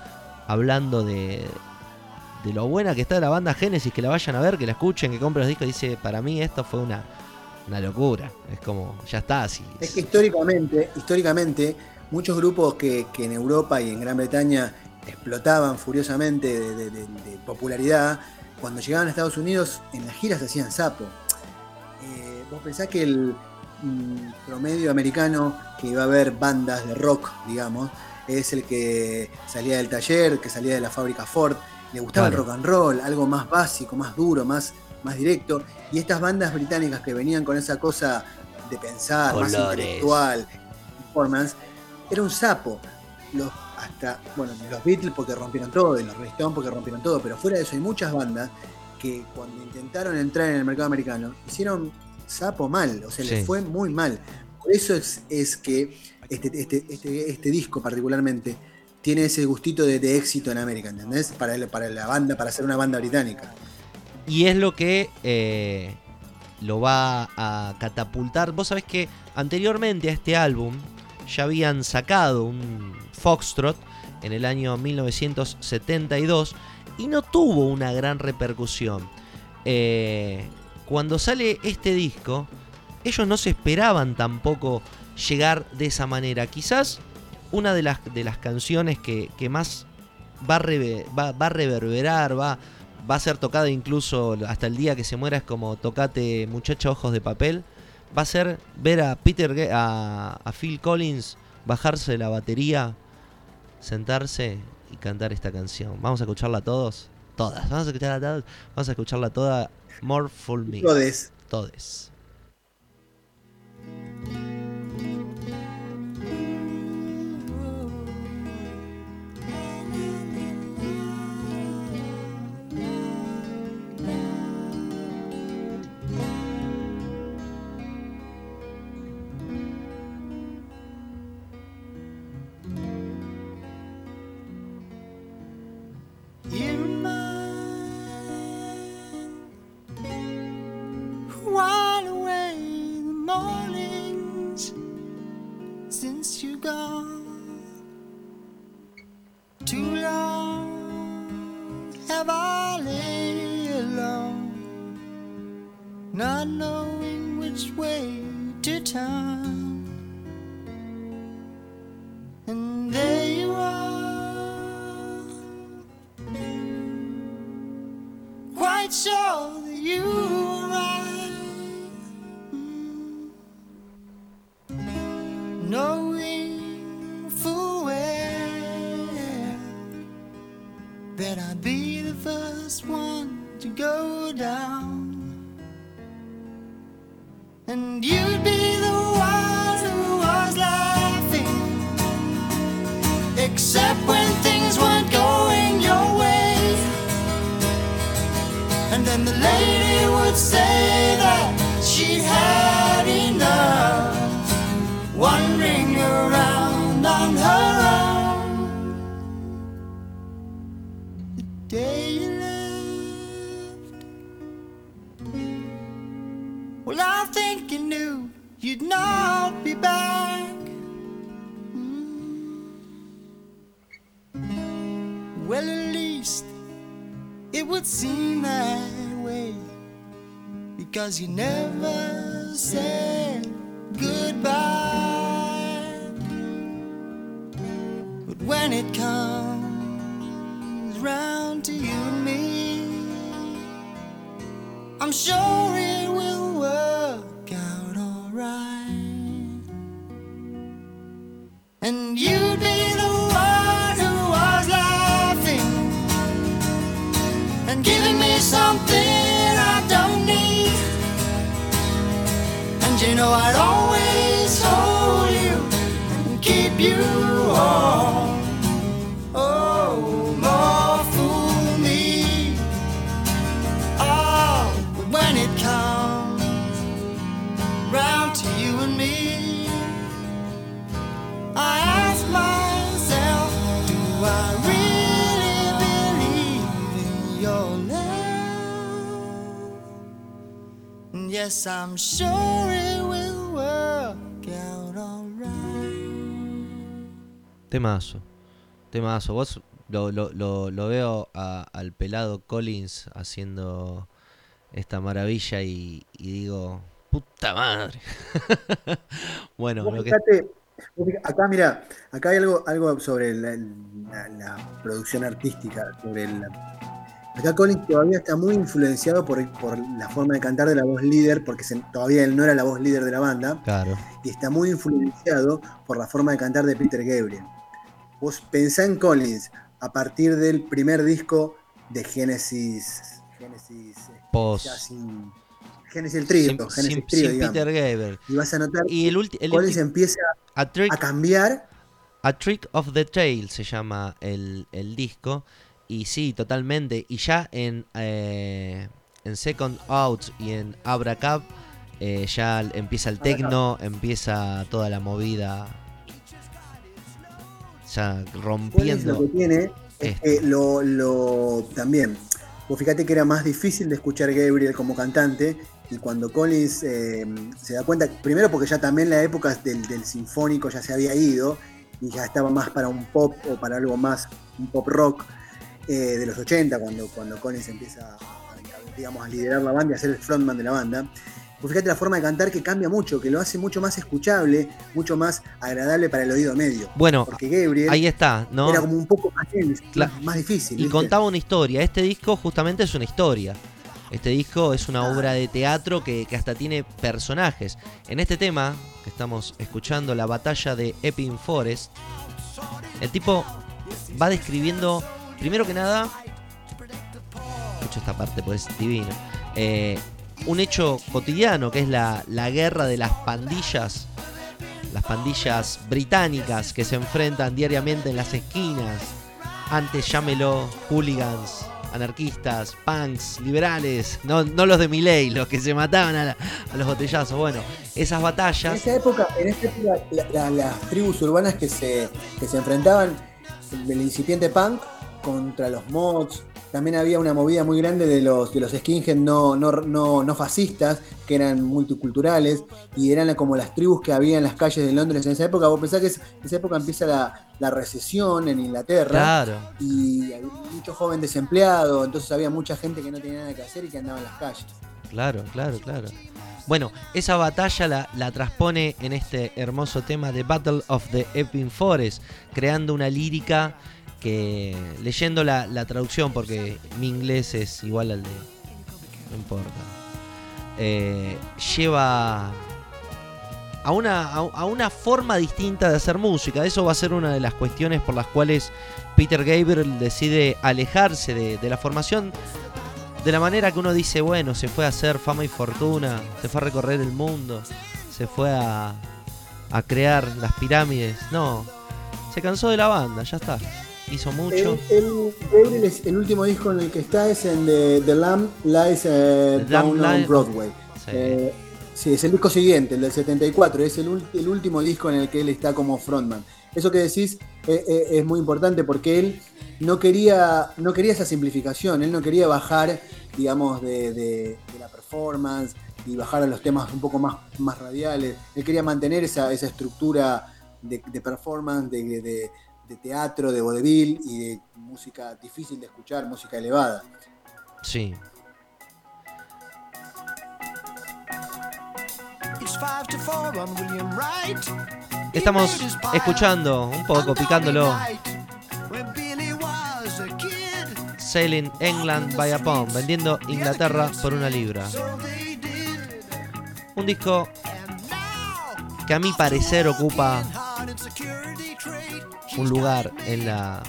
hablando de, de lo buena que está la banda Genesis, que la vayan a ver, que la escuchen, que compren los discos. Dice, para mí esto fue una, una locura. Es como, ya está, así. Es que históricamente, históricamente, muchos grupos que, que en Europa y en Gran Bretaña explotaban furiosamente de, de- de- de popularidad, cuando llegaban a Estados Unidos, en las giras hacían sapo. Eh, Vos pensás que el mm, promedio americano que iba a ver bandas de rock, digamos, es el que salía del taller, que salía de la fábrica Ford, le gustaba Claro. el rock and roll, algo más básico, más duro, más, más directo. Y estas bandas británicas que venían con esa cosa de pensar, más intelectual, performance, era un sapo. Los, hasta, bueno, los Beatles porque rompieron todo, y los Rolling Stones porque rompieron todo, pero fuera de eso hay muchas bandas que cuando intentaron entrar en el mercado americano hicieron sapo mal, o sea, Sí. les fue muy mal. Por eso es, es que este, este, este, este disco particularmente tiene ese gustito de, de éxito en América, ¿entendés? Para, el- para la banda, para ser una banda británica. Y es lo que eh, lo va a catapultar. Vos sabés que anteriormente a este álbum ya habían sacado un Foxtrot en el año 1972 y no tuvo una gran repercusión. Eh, cuando sale este disco, ellos no se esperaban tampoco llegar de esa manera. Quizás una de las, de las canciones que, que más va a, va, reverberar, va, va a ser tocada incluso hasta el día que se muera, es como tocate muchacho ojos de papel, va a ser ver a Peter, a, a Phil Collins bajarse la batería, sentarse y cantar esta canción. Vamos a escucharla todos, todas, vamos a escucharla todas, vamos a escucharla toda, More Full Me, Todes. todes. You'd not be back hmm. Well, at least it would seem that way because you never said goodbye. But when it comes round to you and me, I'm sure it know I'd always hold you and keep you warm. Yes, I'm sure it will work out alright. Temazo. Temazo. Vos lo, lo, lo, lo veo a- al pelado Collins haciendo esta maravilla y, y digo, puta madre. bueno, lo que, acá mira, acá hay algo, algo sobre la, la- la producción artística, sobre el, acá Collins todavía está muy influenciado por, por la forma de cantar de la voz líder, porque se- todavía él no era la voz líder de la banda, claro. y está muy influenciado por la forma de cantar de Peter Gabriel. Vos pensá en Collins a partir del primer disco de Genesis, Genesis, eh, Post. sin- Genesis el trío, Sin, Genesis sin- trío, sin. Peter Gabriel. Y vas a notar Y el, ulti- el Collins empieza a, trick, a cambiar A Trick of the Tail se llama el, el disco. Y sí, totalmente. Y ya en, eh, en Second Out y en Abracab eh, ya empieza el techno, empieza toda la movida. Ya rompiendo. lo que tiene es que lo, lo- también. Vos fíjate que era más difícil de escuchar Gabriel como cantante. Y cuando Collins eh, se da cuenta, primero porque ya también la época del, del sinfónico ya se había ido y ya estaba más para un pop o para algo más, un pop rock eh, de los 80, cuando, cuando Collins empieza a, digamos, a liderar la banda y a ser el frontman de la banda. Pues fíjate la forma de cantar que cambia mucho, que lo hace mucho más escuchable, mucho más agradable para el oído medio. Bueno, Porque Gabriel ahí está, ¿no? era como un poco más, difícil. Y ¿viste? contaba una historia. Este disco justamente es una historia. Este disco es una Ah. obra de teatro que, que hasta tiene personajes. En este tema que estamos escuchando, la batalla de Epping Forest, el tipo va describiendo, primero que nada, escucho esta parte pues es divino, eh, un hecho cotidiano que es la, la guerra de las pandillas, las pandillas británicas que se enfrentan diariamente en las esquinas. Antes llámelo hooligans, anarquistas, punks, liberales, no, no los de Miley, los que se mataban a, los botellazos. Bueno, esas En batallas, esa época, en esa época la- la- las tribus urbanas que se, que se enfrentaban del incipiente punk contra los mods. También había una movida muy grande de los, de los skinhead no, no, no, no fascistas, que eran multiculturales, y eran como las tribus que había en las calles de Londres en esa época. Vos pensás que es- en esa época empieza la, la recesión en Inglaterra, claro, y había mucho joven desempleado, entonces había mucha gente que no tenía nada que hacer y que andaba en las calles. claro, claro, claro. Bueno, esa batalla la, la transpone en este hermoso tema de Battle of the Epping Forest, creando una lírica que, leyendo la, la traducción, porque mi inglés es igual al de... No importa. eh, lleva a una, a, una forma distinta de hacer música. Eso va a ser una de las cuestiones por las cuales Peter Gabriel decide alejarse de, de la formación de la manera que uno dice, bueno, se fue a hacer fama y fortuna, se fue a recorrer el mundo, se fue a, a crear las pirámides. No, se cansó de la banda, ya está. Hizo mucho. El, el, último disco en el que está es en The, The Lamb Lies eh, The Lamb Down on Lies- Broadway. Sí. Eh, sí, es el disco siguiente, el del 74, es el, el último disco en el que él está como frontman. Eso que decís eh, eh, es muy importante porque él no quería, no quería esa simplificación, él no quería bajar, digamos, de, de- de la performance y bajar a los temas un poco más, más radiales. Él quería mantener esa, esa estructura de, de performance, de, de- de- teatro, de vodevil y de música difícil de escuchar, música elevada. Sí. Estamos escuchando un poco, picándolo. Selling England by a Pound, vendiendo Inglaterra por una libra. Un disco que a mi parecer ocupa un lugar en la,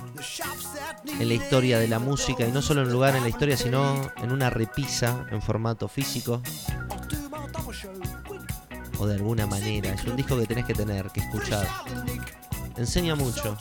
en la historia de la música y no solo un lugar en la historia, sino en una repisa en formato físico o de alguna manera. Es un disco que tenés que tener, que escuchar. Enseña mucho.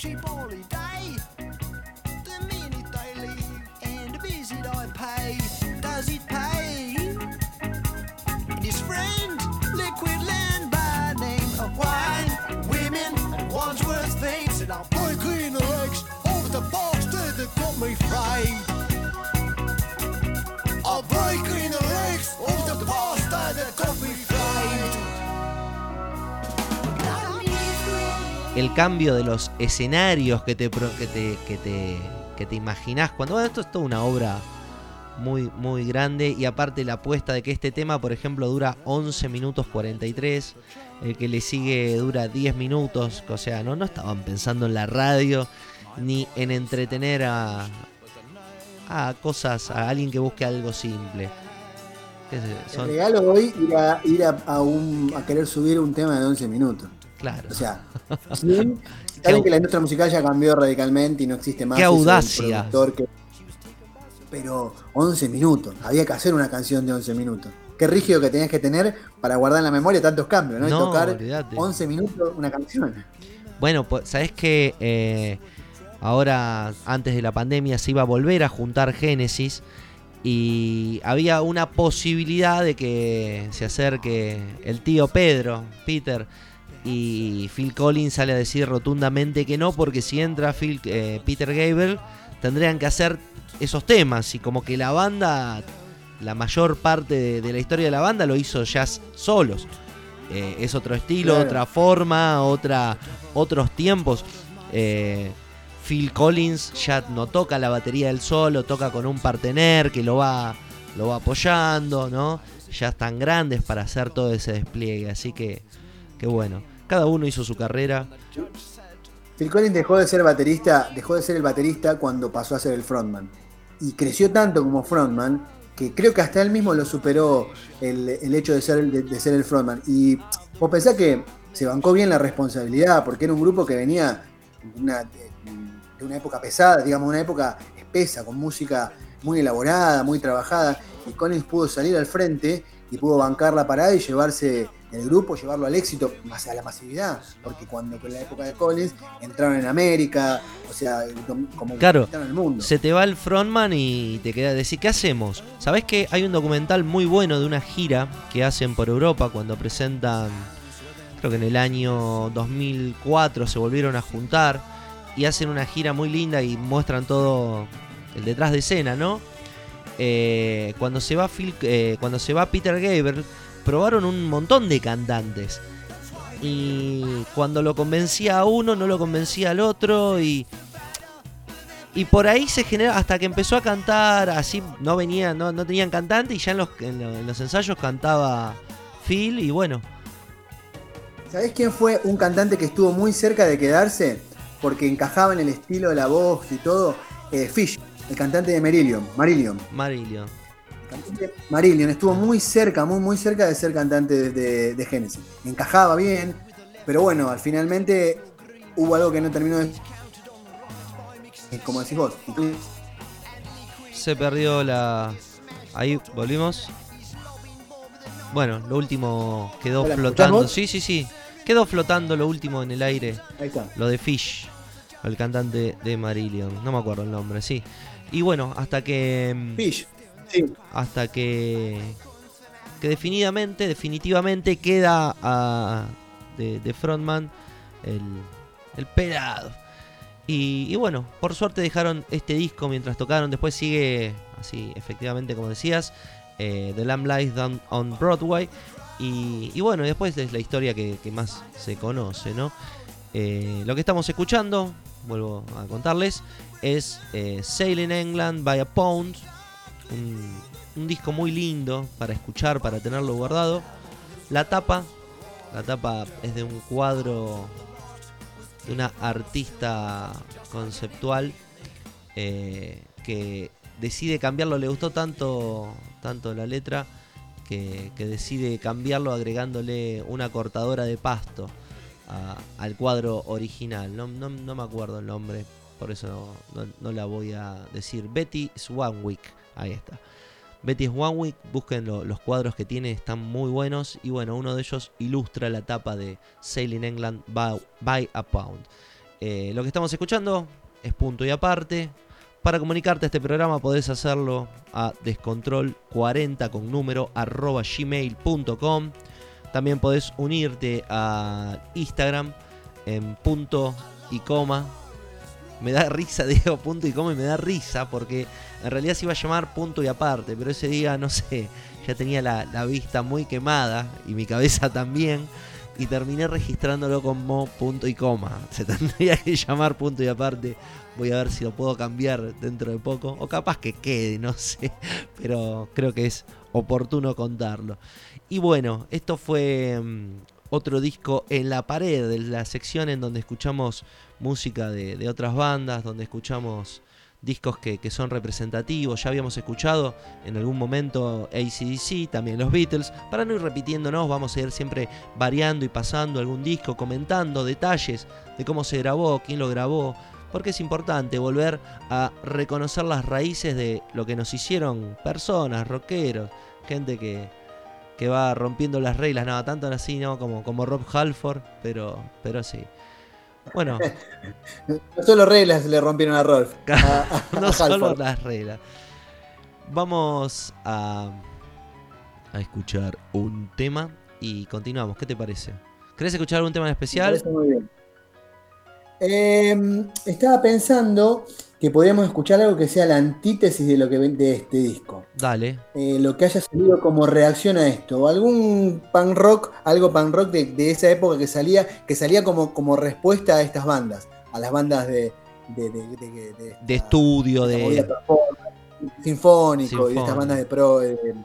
El cambio de los escenarios que te, que te, que te, que te imaginás. Cuando bueno, esto es toda una obra muy, muy grande. Y aparte la apuesta de que este tema, por ejemplo, dura 11 minutos 43. El que le sigue dura 10 minutos. O sea, no, no estaban pensando en la radio ni en entretener a, a cosas, a alguien que busque algo simple. ¿Qué sé yo? El Son, regalo hoy ir a, ir a, a un, a querer subir un tema de 11 minutos. Claro. O sea. Saben que la industria musical ya cambió radicalmente y no existe más. Qué audacia. que- Pero 11 minutos. Había que hacer una canción de 11 minutos. Qué rígido que tenías que tener para guardar en la memoria tantos cambios, ¿no? y tocar olvídate. 11 minutos una canción. Bueno, pues sabes que eh, ahora, antes de la pandemia, se iba a volver a juntar Génesis y había una posibilidad de que se acerque el tío Pedro, Peter, y Phil Collins sale a decir rotundamente que no, porque si entra Phil, eh, Peter Gabriel, tendrían que hacer esos temas y como que la banda, la mayor parte de, de la historia de la banda lo hizo jazz solos. Eh, es otro estilo, Claro. otra forma, otra, otros tiempos. Eh, Phil Collins ya no toca la batería del solo, toca con un partener que lo va lo va apoyando, ¿no? Ya están grandes para hacer todo ese despliegue, así que, que bueno, cada uno hizo su carrera. Phil Collins dejó de ser baterista, dejó de ser el baterista cuando pasó a ser el frontman. Y creció tanto como frontman que creo que hasta él mismo lo superó el, el hecho de ser, de, ser el frontman. Y vos pensás que se bancó bien la responsabilidad, porque era un grupo que venía de una época pesada, digamos, una época espesa, con música muy elaborada, muy trabajada. Y Collins pudo salir al frente y pudo bancar la parada y llevarse el grupo, llevarlo al éxito, más a la masividad, porque cuando en la época de Collins entraron en América, o sea, como Claro, conquistaron el mundo. Se te va el frontman y te queda decir, ¿qué hacemos? ¿Sabés que hay un documental muy bueno de una gira que hacen por Europa cuando presentan, creo que en el año 2004 se volvieron a juntar y hacen una gira muy linda y muestran todo el detrás de escena, ¿no? Eh, cuando se va Phil- eh, cuando se va Peter Gabriel probaron un montón de cantantes y cuando lo convencía a uno no lo convencía al otro y y por ahí se genera hasta que empezó a cantar así no venía no, no tenían cantante y ya en los, en lo- en los ensayos cantaba Phil y bueno ¿Sabés quién fue un cantante que estuvo muy cerca de quedarse? Porque encajaba en el estilo de la voz y todo. Eh, Fish, el cantante de Marillion. Marillion. Marillion cantante Marillion estuvo muy cerca, muy, muy cerca de ser cantante de, de- de Genesis. Encajaba bien, pero bueno, al finalmente hubo algo que no terminó de. eh, Como decís vos. se perdió la ahí volvimos bueno lo último quedó Hola, ¿me flotando sí sí sí quedó flotando lo último en el aire Ahí está. lo de Fish, el cantante de Marillion, no me acuerdo el nombre, sí. Y bueno, hasta que mm, Fish. Hasta que que definitivamente, definitivamente queda a- de, de frontman el, el pelado. Y, bueno, por suerte dejaron este disco mientras tocaron. Después sigue, así, efectivamente, como decías, eh, The Lamb Lies Down on Broadway. Y, bueno, después es la historia que, que más se conoce, ¿no? Eh, lo que estamos escuchando, vuelvo a contarles, es eh, Sailing England by a Pound. Un, disco muy lindo para escuchar, para tenerlo guardado. La tapa, la tapa es de un cuadro de una artista conceptual eh, que decide cambiarlo. Le gustó tanto, tanto la letra que, decide cambiarlo agregándole una cortadora de pasto al cuadro original. No, no- no me acuerdo el nombre, por eso no, la voy a decir. Betty Swanwick, ahí está. Betty Swanwick, busquen lo- los cuadros que tiene, están muy buenos. Y bueno, uno de ellos ilustra la tapa de Sailing England by, by a Pound. Eh, lo que estamos escuchando es punto y aparte. Para comunicarte a este programa podés hacerlo a descontrol40 con número arroba gmail.com. También podés unirte a Instagram en punto y coma. Me da risa, digo punto y coma y me da risa porque en realidad se iba a llamar punto y aparte, pero ese día, no sé, ya tenía la, la vista muy quemada y mi cabeza también. Y terminé registrándolo como punto y coma. Se tendría que llamar punto y aparte. Voy a ver si lo puedo cambiar dentro de poco. O capaz que quede, no sé. Pero creo que es oportuno contarlo. Y bueno, esto fue mm, otro disco en la pared, de la sección en donde escuchamos música de, otras bandas, donde escuchamos discos que, que son representativos. Ya habíamos escuchado en algún momento ACDC, también los Beatles. Para no ir repitiéndonos, vamos a ir siempre variando y pasando algún disco, comentando detalles de cómo se grabó, quién lo grabó. Porque es importante volver a reconocer las raíces de lo que nos hicieron personas, rockeros, gente que, que va rompiendo las reglas, nada, tanto así, ¿no? Como, como Rob Halford, pero, pero sí. Bueno, No solo reglas le rompieron a Rolf. a- a- a no solo las reglas. Vamos a, a escuchar un tema y continuamos. ¿Qué te parece? ¿Querés escuchar algún tema en Me especial? parece muy bien. Eh, estaba pensando que podríamos escuchar algo que sea la antítesis de lo que ven de este disco. Dale. Eh, lo que haya salido como reacción a esto. O algún punk rock, algo punk rock de, de esa época que salía, que salía como, como respuesta a estas bandas. A las bandas de. de, de- de- de De esta- estudio, de... performance, sinfónico y estas Sinfónico. bandas de pro, de-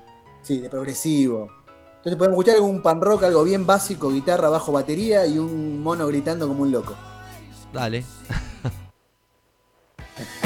sí, de progresivo. Entonces podemos escuchar algún pan rock, algo bien básico, guitarra, bajo, batería y un mono gritando como un loco. Dale. Thank you.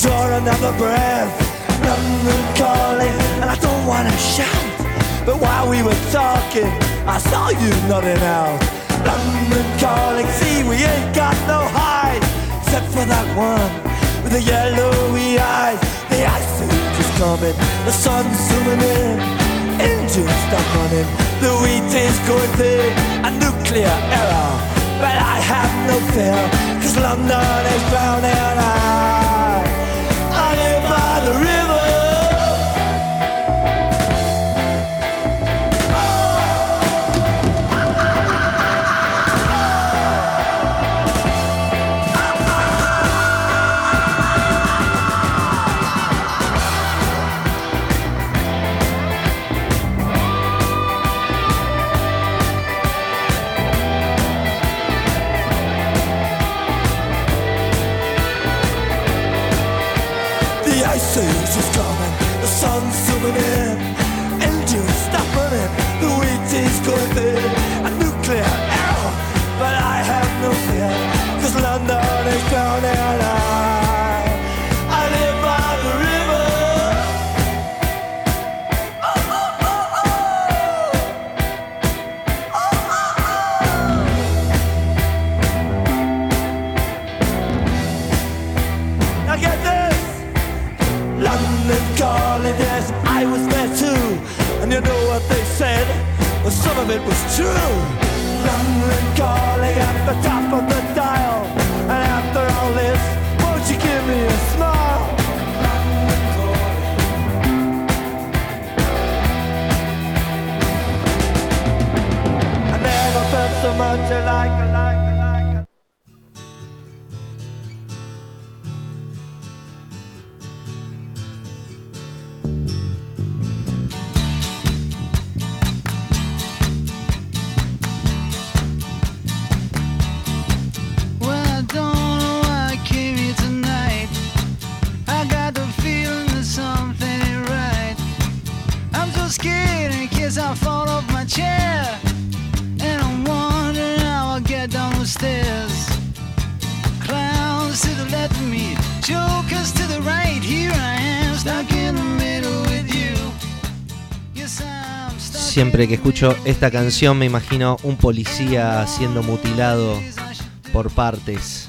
draw another breath. London calling, and I don't wanna shout. But while we were talking, I saw you nodding out. London calling, see, we ain't got no hide, except for that one with the yellowy eyes. The ice is coming, the sun's zooming in, engines stop running, the wheat is going thick, a nuclear error. But I have no fear, cause London is drowning. I, que escucho esta canción me imagino un policía siendo mutilado por partes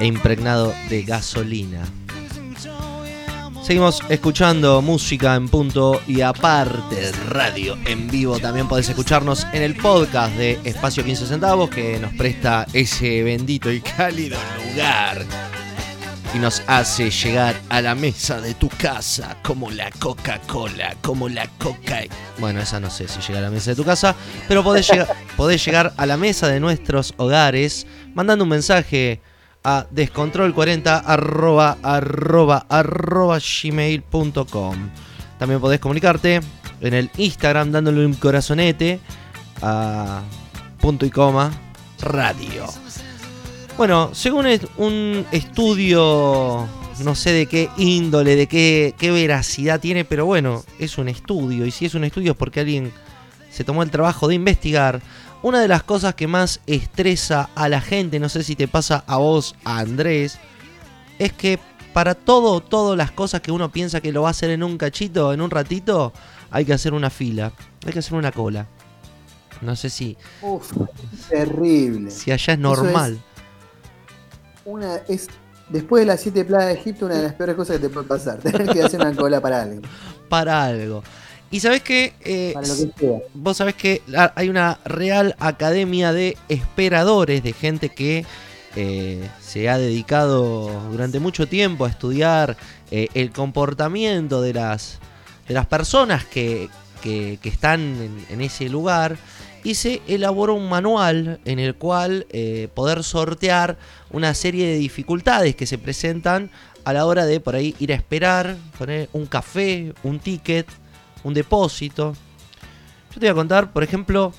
e impregnado de gasolina. Seguimos escuchando música en punto y aparte radio en vivo. También podés escucharnos en el podcast de Espacio 15 Centavos que nos presta ese bendito y cálido lugar y nos hace llegar a la mesa de tu casa como la Coca-Cola, como la Coca. Bueno, esa no sé si llega a la mesa de tu casa, pero podés llegar, podés llegar a la mesa de nuestros hogares mandando un mensaje a descontrol40 arroba, arroba, arroba gmail.com. También podés comunicarte en el Instagram dándole un corazonete a punto y coma radio. Bueno, según es- un estudio, no sé de qué índole, de qué, qué veracidad tiene, pero bueno, es un estudio. Y si es un estudio es porque alguien se tomó el trabajo de investigar. Una de las cosas que más estresa a la gente, no sé si te pasa a vos, a Andrés, es que para todo, todas las cosas que uno piensa que lo va a hacer en un cachito, en un ratito, hay que hacer una fila, hay que hacer una cola. No sé si, Uf, terrible. si allá es normal. Una, es, después de las siete plagas de Egipto, una de las peores cosas que te puede pasar. Tener que hacer una cola para algo. para algo. Y sabes que Para lo que sea. vos sabés que la- hay una real academia de esperadores, de gente que eh, se ha dedicado durante mucho tiempo a estudiar eh, el comportamiento de las, de las personas que, que- que están en, en ese lugar. Y se elaboró un manual en el cual eh, poder sortear una serie de dificultades que se presentan a la hora de por ahí ir a esperar, poner un café, un ticket, un depósito. Yo te voy a contar, por ejemplo,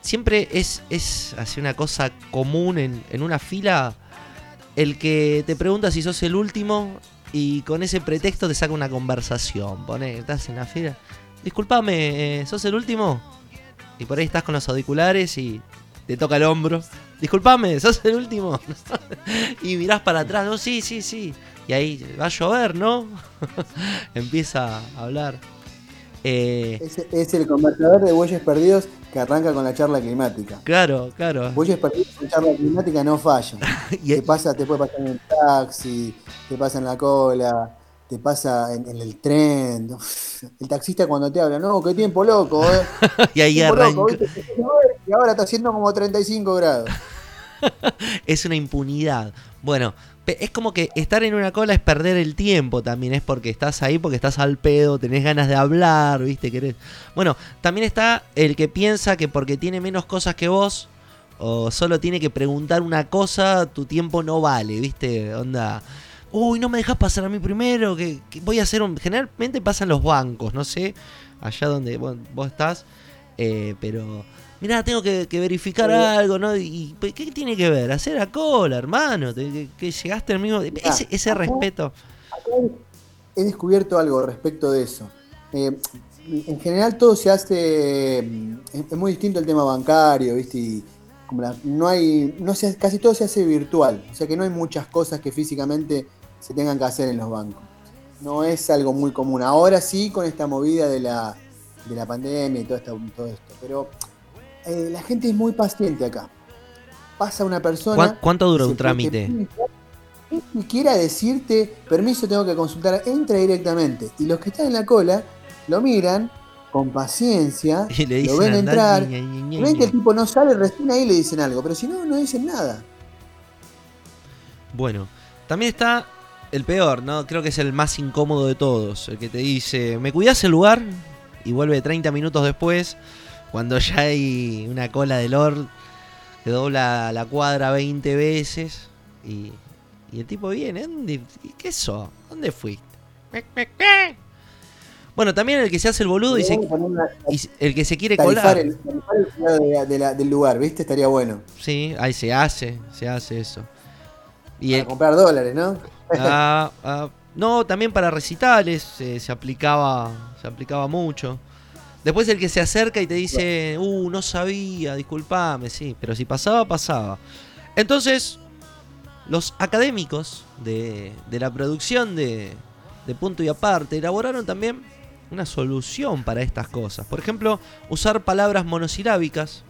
siempre es, es así una cosa común en, en una fila el que te pregunta si sos el último y con ese pretexto te saca una conversación. Pone, estás en la fila. Disculpame, eh, ¿sos el último? Y por ahí estás con los auriculares y te toca el hombro. Disculpame, ¿sos el último? y mirás para atrás, no, sí, sí, sí. Y ahí va a llover, ¿no? Empieza a hablar. Eh, Es, es el conversador de bueyes perdidos que arranca con la charla climática. claro, claro. Bueyes perdidos con charla climática no fallan. Y- Te pasa, te puede pasar en el taxi, te pasa en la cola, te pasa en, en el tren. Uf, El taxista cuando te habla, no, qué tiempo loco, eh. y ahí arranca. Y ahora está haciendo como 35 grados. Es una impunidad. Bueno, es como que estar en una cola es perder el tiempo también. Es porque estás ahí, porque estás al pedo, tenés ganas de hablar, ¿viste? Querés... Bueno, también está el que piensa que porque tiene menos cosas que vos, o solo tiene que preguntar una cosa, tu tiempo no vale, ¿viste? Onda. Uy, no me dejas pasar a mí primero, que, que voy a hacer un... Generalmente pasan los bancos, no sé, allá donde vos, vos estás, eh, pero... Mirá, tengo que, que verificar Sí. algo, ¿no? ¿Y y qué tiene que ver? Hacer a cola, hermano. Que, que llegaste al mismo... Ese, ese acá- respeto. Acá he descubierto algo respecto de eso. Eh, en general todo se hace, mm, es, es muy distinto el tema bancario, ¿viste? Y no hay, no se, casi todo se hace virtual, o sea que no hay muchas cosas que físicamente se tengan que hacer en los bancos. No es algo muy común. Ahora sí con esta movida de la, de la pandemia y todo, esta- todo esto, pero eh, la gente es muy paciente acá. Pasa una persona... ¿Cuán- ¿Cuánto dura un trámite? ni siquiera decirte, permiso, tengo que consultar, entra directamente. Y los que están en la cola lo miran con paciencia, Y le lo dicen, ven "Andá, entrar. Ven que el ña". tipo no sale, recién ahí le dicen algo, pero si no, no dicen nada. Bueno, también está el peor, ¿no? Creo que es el más incómodo de todos. El que te dice, ¿me cuidás el lugar? Y vuelve 30 minutos después, cuando ya hay una cola de Lord que dobla la cuadra 20 veces. Y, y el tipo viene, ¿dónde? ¿Qué eso? ¿Dónde fuiste? Bueno, también el que se hace el boludo y, se- una- y el que se quiere colar. el, tarifar el cuidado de la- de la- del lugar, ¿viste? Estaría bueno. Sí, ahí se hace, se hace eso. Y Para el, comprar dólares, ¿no? Ah, ah, no, también para recitales eh, se aplicaba se aplicaba mucho. Después el que se acerca y te dice, uh, no sabía, disculpame, sí, pero si pasaba, pasaba. Entonces, los académicos de, de la producción de, de Punto y Aparte elaboraron también una solución para estas cosas. Por ejemplo, usar palabras monosilábicas.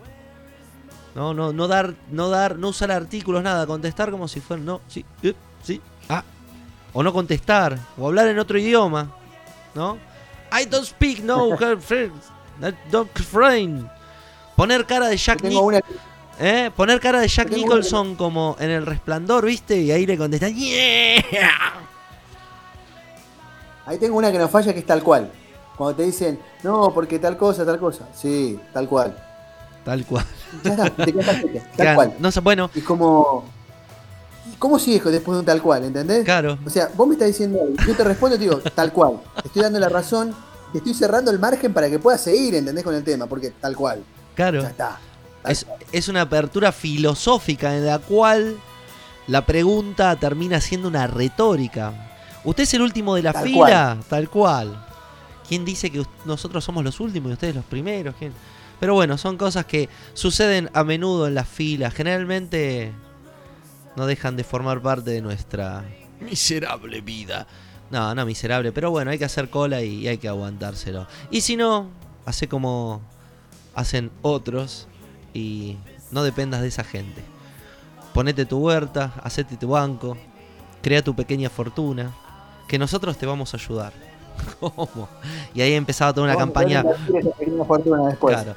No, no, no dar, no dar, no usar artículos, nada, contestar como si fuera, no, sí, eh, sí, ah, o no contestar, o hablar en otro idioma, ¿no? I don't speak no friends, don't friend. Poner cara de Jack Nicholson, ¿eh? Poner cara de Jack una Nicholson como en el resplandor, ¿viste? Y ahí le contestan, yeah. ahí tengo una que no falla que es tal cual. Cuando te dicen, no, porque tal cosa, tal cosa. Sí, tal cual. Tal cual. Ya está, te quedas tal Claro, cual. No sé, bueno, Y como. ¿y ¿Cómo sigues después de un tal cual? ¿Entendés? claro. O sea, vos me estás diciendo, algo, yo te respondo y te digo, tal cual. Te estoy dando la razón, te estoy cerrando el margen para que puedas seguir, ¿entendés? Con el tema, porque tal cual. Claro. Ya está. Es, es una apertura filosófica en la cual la pregunta termina siendo una retórica. ¿Usted es el último de la Tal fila? Tal cual. ¿Quién dice que nosotros somos los últimos y ustedes los primeros? ¿Quién? Pero bueno, son cosas que suceden a menudo en las filas. Generalmente no dejan de formar parte de nuestra miserable vida. No, no miserable, pero bueno, hay que hacer cola y hay que aguantárselo. Y si no, hace como hacen otros y no dependas de esa gente. Ponete tu huerta, hacete tu banco, crea tu pequeña fortuna, que nosotros te vamos a ayudar. ¿Cómo? Y ahí empezaba toda una campaña. después. Claro.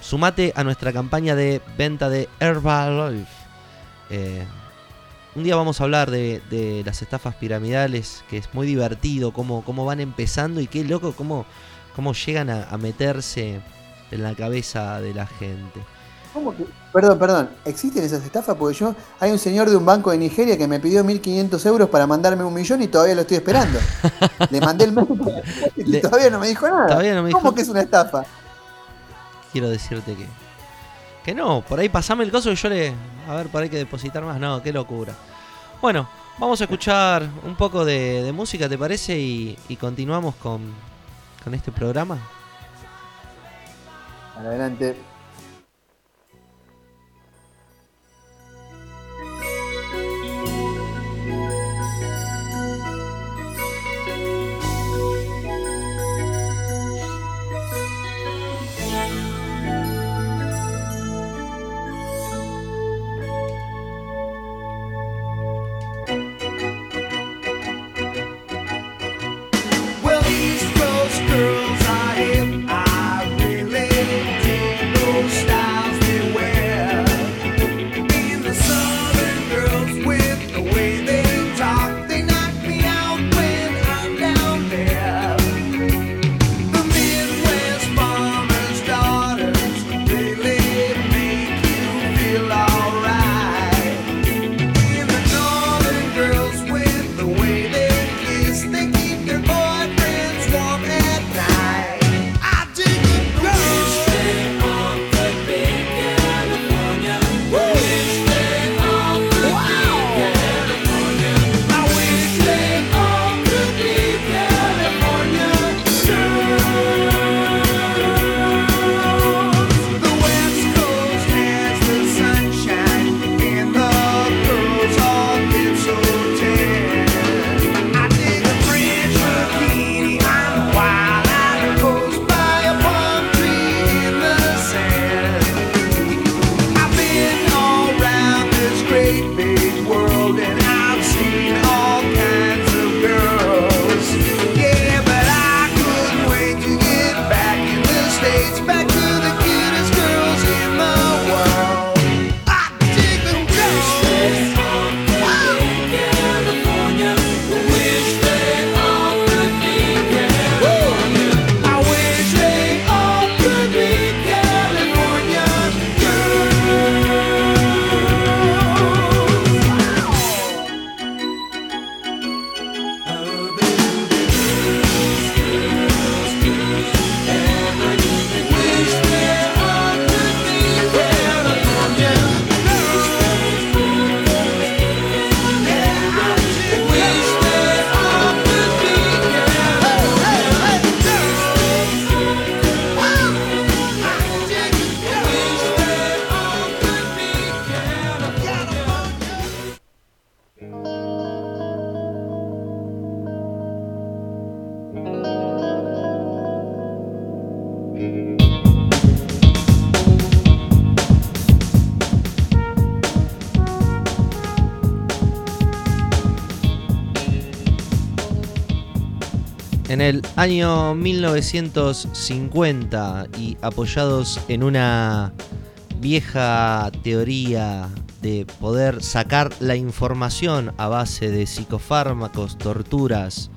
Sumate a nuestra campaña de venta de Herbalife. Eh, un día vamos a hablar de, de las estafas piramidales, que es muy divertido, cómo, cómo van empezando y qué loco, cómo, cómo llegan a, a meterse en la cabeza de la gente. ¿Cómo que? Perdón, perdón. ¿Existen esas estafas? Porque yo. Hay un señor de un banco de Nigeria que me pidió 1.500 euros para mandarme un millón y todavía lo estoy esperando. Le mandé el mail y Le- todavía no me dijo nada. Todavía no me ¿Cómo que es una estafa? Quiero decirte que. Que no, por ahí pasame el coso y yo le. A ver, por ahí que depositar más. No, qué locura. Bueno, vamos a escuchar un poco de, de música, ¿te parece? Y, y continuamos con, con este programa. Adelante. Año 1950 y apoyados en una vieja teoría de poder sacar la información a base de psicofármacos, torturas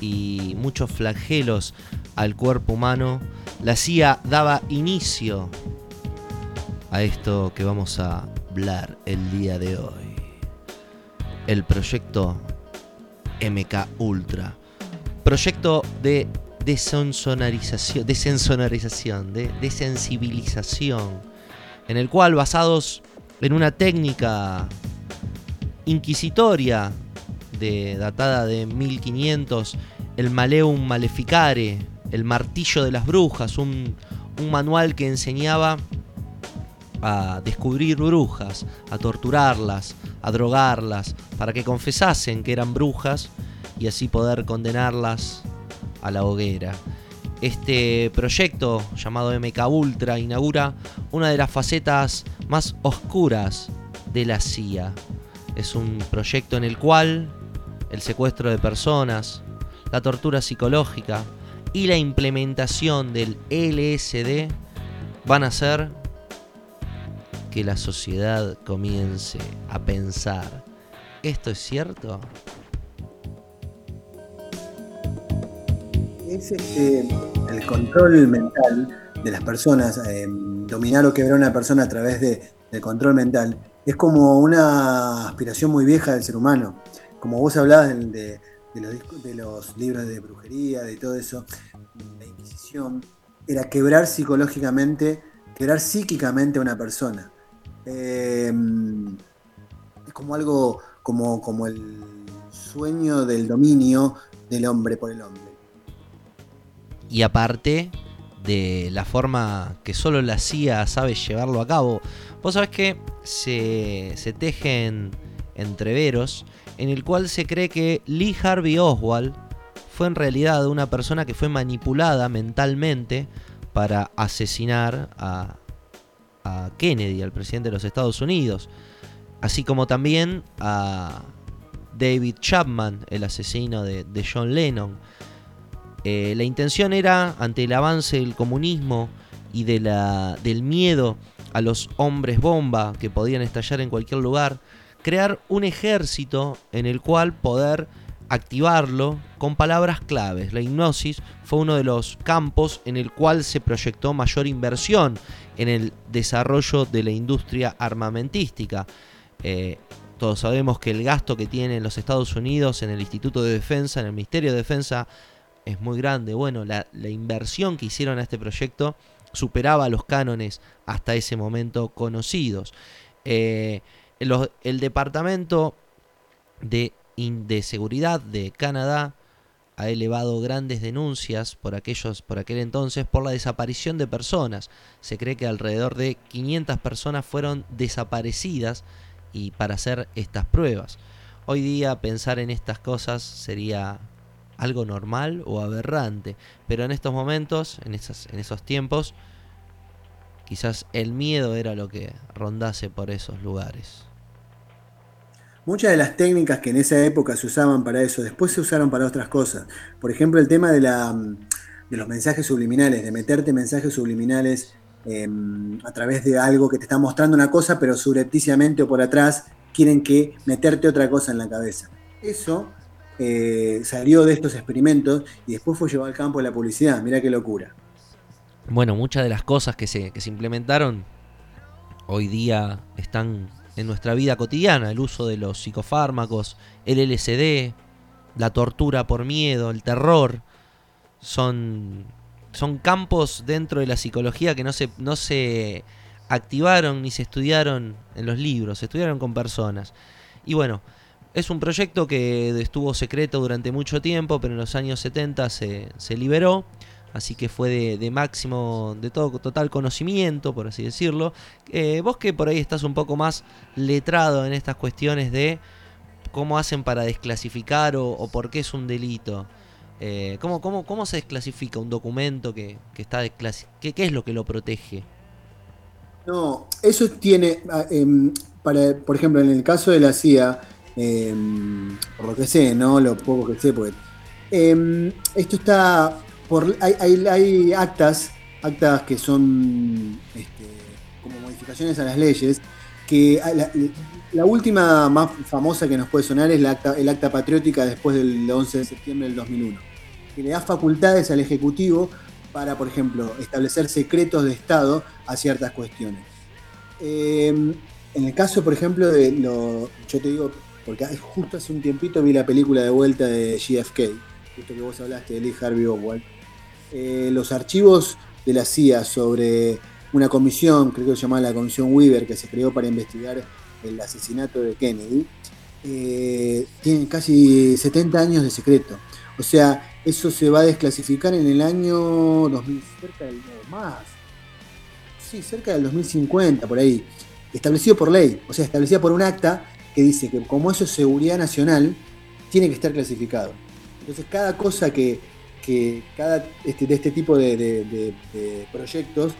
y muchos flagelos al cuerpo humano, la CIA daba inicio a esto que vamos a hablar el día de hoy. El proyecto MK Ultra. Proyecto de desensonarización, de desensibilización, en el cual basados en una técnica inquisitoria de, datada de 1500, el Maleum Maleficare, el martillo de las brujas, un manual que enseñaba a descubrir brujas, a torturarlas, a drogarlas, para que confesasen que eran brujas y así poder condenarlas a la hoguera. Este proyecto llamado MK Ultra inaugura una de las facetas más oscuras de la CIA. Es un proyecto en el cual el secuestro de personas, la tortura psicológica y la implementación del LSD van a hacer que la sociedad comience a pensar, ¿esto es cierto? Es este, el control mental de las personas, eh, dominar o quebrar a una persona a través de, del control mental, es como una aspiración muy vieja del ser humano. Como vos hablabas de, los, libros de brujería, de todo eso, la Inquisición, era quebrar psicológicamente, quebrar psíquicamente a una persona. Eh, es como algo, como el sueño del dominio del hombre por el hombre. Y aparte de la forma que solo la CIA sabe llevarlo a cabo, vos sabés que se, se tejen entreveros en el cual se cree que Lee Harvey Oswald fue en realidad una persona que fue manipulada mentalmente para asesinar a, Kennedy, al presidente de los Estados Unidos, así como también a David Chapman, el asesino de John Lennon. Eh, la intención era, ante el avance del comunismo y del miedo a los hombres bomba que podían estallar en cualquier lugar, crear un ejército en el cual poder activarlo con palabras claves. La hipnosis fue uno de los campos en el cual se proyectó mayor inversión en el desarrollo de la industria armamentística. Eh, todos sabemos que el gasto que tienen los Estados Unidos en el Instituto de Defensa, en el Ministerio de Defensa, es muy grande. Bueno, la, la inversión que hicieron a este proyecto superaba los cánones hasta ese momento conocidos. Eh, el Departamento de, de Seguridad de Canadá ha elevado grandes denuncias por aquellos por aquel entonces por la desaparición de personas. Se cree que alrededor de 500 personas fueron desaparecidas y para hacer estas pruebas. Hoy día pensar en estas cosas sería algo normal o aberrante, pero en estos momentos, en, en esos tiempos, quizás el miedo era lo que rondase por esos lugares. Muchas de las técnicas que en esa época se usaban para eso, después se usaron para otras cosas. Por ejemplo, el tema de, la, de los mensajes subliminales, de meterte mensajes subliminales eh, a través de algo que te está mostrando una cosa, pero subrepticiamente o por atrás quieren que meterte otra cosa en la cabeza. Eso eh, salió de estos experimentos y después fue llevado al campo de la publicidad. Mirá qué locura. Bueno, muchas de las cosas que se, que se implementaron hoy día están en nuestra vida cotidiana. El uso de los psicofármacos, el LSD, la tortura por miedo, el terror. Son, son campos dentro de la psicología que no se, no se activaron ni se estudiaron en los libros, se estudiaron con personas. Y bueno, es un proyecto que estuvo secreto durante mucho tiempo, pero en los años 70 se, se liberó. Así que fue de, máximo, de todo total conocimiento, por así decirlo. Eh, vos que por ahí estás un poco más letrado en estas cuestiones de cómo hacen para desclasificar o, por qué es un delito. Eh, ¿cómo, cómo, cómo se desclasifica un documento que, que está ¿Qué, ¿Qué es lo que lo protege? No, eso tiene, ah, em, para, por ejemplo, en el caso de la CIA, em, por lo que sé, ¿no? Lo poco que sé, em, esto está por hay, actas, actas que son este, como modificaciones a las leyes, que la, última más famosa que nos puede sonar es el acta patriótica después del 11 de septiembre del 2001, que le da facultades al Ejecutivo para, por ejemplo, establecer secretos de Estado a ciertas cuestiones. Eh, en el caso, por ejemplo, de lo. Yo te digo, porque justo hace un tiempito vi la película de vuelta de JFK, justo que vos hablaste de Lee Harvey Oswald. Eh, los archivos de la CIA sobre una comisión, creo que se llamaba la Comisión Weaver, que se creó para investigar el asesinato de Kennedy, eh, tienen casi 70 años de secreto. O sea, eso se va a desclasificar en el año 2000, cerca del no, más. Sí, cerca del 2050, por ahí. Establecido por ley, o sea, establecida por un acta que dice que como eso es seguridad nacional, tiene que estar clasificado. Entonces, cada cosa que, que cada este, de este tipo de, de- de- de proyectos